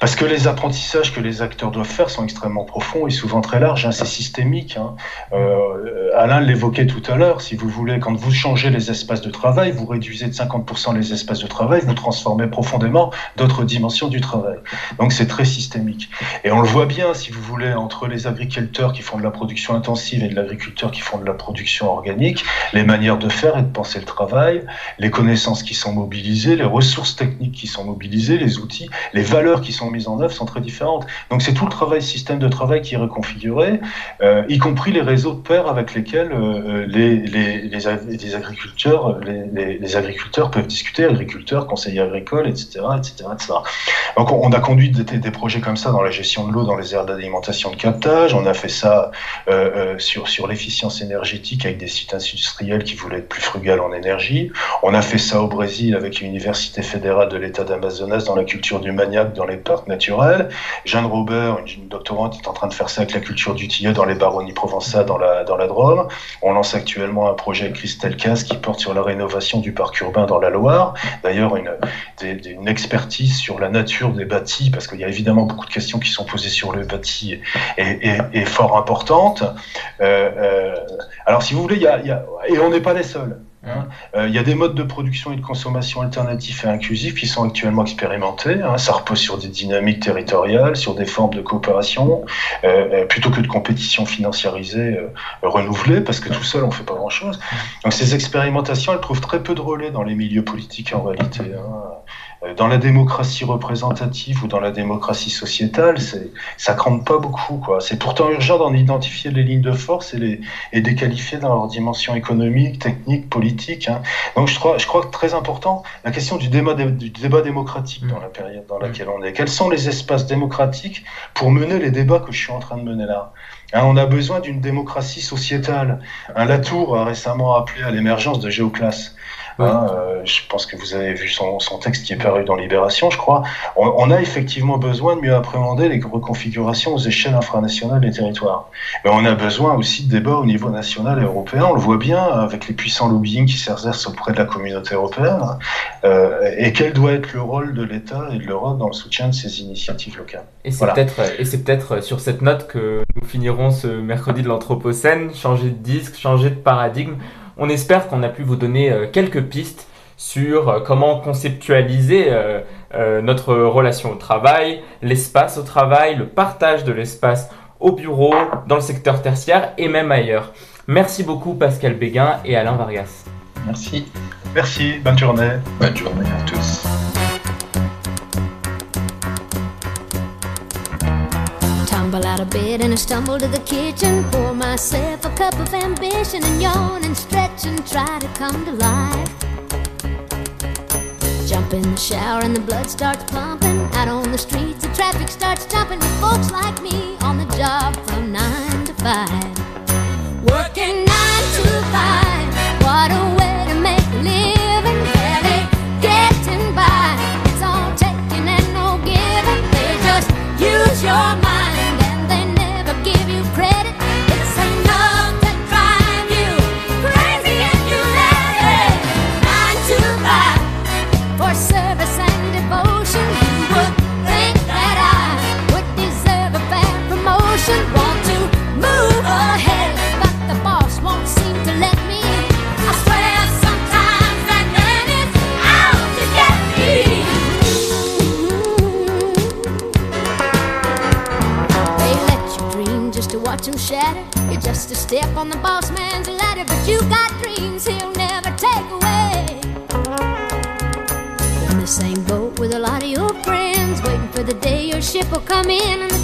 Parce que les apprentissages que les acteurs doivent faire sont extrêmement profonds et souvent très larges, hein, c'est systémique. Hein. Euh, Alain l'évoquait tout à l'heure, si vous voulez, quand vous changez les espaces de travail, vous réduisez de 50% les espaces de travail, vous transformez profondément d'autres dimensions du travail. Donc c'est très systémique. Et on le voit bien, si vous voulez, entre les agriculteurs qui font de la production intensive et de l'agriculteur qui font de la production organique, les manières de faire et de penser le travail, les connaissances qui sont mobilisées, les ressources techniques qui sont mobilisées, les outils, les valeurs qui sont mises en œuvre sont très différentes. Donc c'est tout le travail, système de travail qui est reconfiguré, euh, y compris les réseaux de pairs avec lesquels euh, les, agriculteurs, les, agriculteurs peuvent discuter, agriculteurs, conseillers agricoles, etc., etc., Donc on a conduit des, des, projets comme ça dans la gestion de l'eau, dans les aires d'alimentation de captage. On a fait ça euh, sur sur l'efficience énergétique avec des sites industriels qui voulaient être plus frugales en énergie. On a fait ça au Brésil avec l'université fédérale de l'État d'Amazonas dans la culture du maniaque dans les parcs naturel. Jeanne Robert, une, doctorante, est en train de faire ça avec la culture du tilleul dans les baronnies provençales dans la, dans la Drôme. On lance actuellement un projet avec Christelle Casse qui porte sur la rénovation du parc urbain dans la Loire. D'ailleurs, une, expertise sur la nature des bâtis, parce qu'il y a évidemment beaucoup de questions qui sont posées sur le bâti et, fort importante. Euh, euh, alors, si vous voulez, et on n'est pas les seuls. Hein. Euh, il y a des modes de production et de consommation alternatifs et inclusifs qui sont actuellement expérimentés. Hein. Ça repose sur des dynamiques territoriales, sur des formes de coopération, euh, euh, plutôt que de compétition financiarisée renouvelée, parce que tout seul on fait pas grand-chose. Donc ces expérimentations, elles trouvent très peu de relais dans les milieux politiques en réalité. Hein. Dans la démocratie représentative ou dans la démocratie sociétale, ça crame pas beaucoup. C'est pourtant urgent d'en identifier les lignes de force et les et qualifier dans leur dimension économique, technique, politique. Hein. Donc je crois, je crois que très important, la question du débat, du débat démocratique dans la période dans laquelle on est. Quels sont les espaces démocratiques pour mener les débats que je suis en train de mener là? Hein, on a besoin d'une démocratie sociétale. Un Latour a récemment appelé à l'émergence de géoclasses. Hein, euh, je pense que vous avez vu son, son, texte qui est paru dans Libération, je crois. On, on, a effectivement besoin de mieux appréhender les reconfigurations aux échelles infranationales des territoires. Mais on a besoin aussi de débats au niveau national et européen. On le voit bien avec les puissants lobbying qui s'exercent auprès de la communauté européenne. Euh, et quel doit être le rôle de l'État et de l'Europe dans le soutien de ces initiatives locales Et c'est peut-être et c'est peut-être sur cette note que nous finirons ce mercredi de l'Anthropocène. Changer de disque, changer de paradigme. On espère qu'on a pu vous donner euh, quelques pistes sur euh, comment conceptualiser euh, notre relation au travail, l'espace au travail, le partage de l'espace au bureau, dans le secteur tertiaire et même ailleurs. Merci beaucoup Pascal Béguin et Alain Vargas. Merci. Merci, bonne journée. Bonne journée à tous. Out of bed and I stumble to the kitchen. Pour myself a cup of ambition and yawn and stretch and try to come to life. Jump in the shower and the blood starts pumping. Out on the streets, the traffic starts jumping with folks like me on the job from nine to five. Working nine to five, what a way to make a living. Getting by, it's all taking and no giving. They just use your mind. Will come in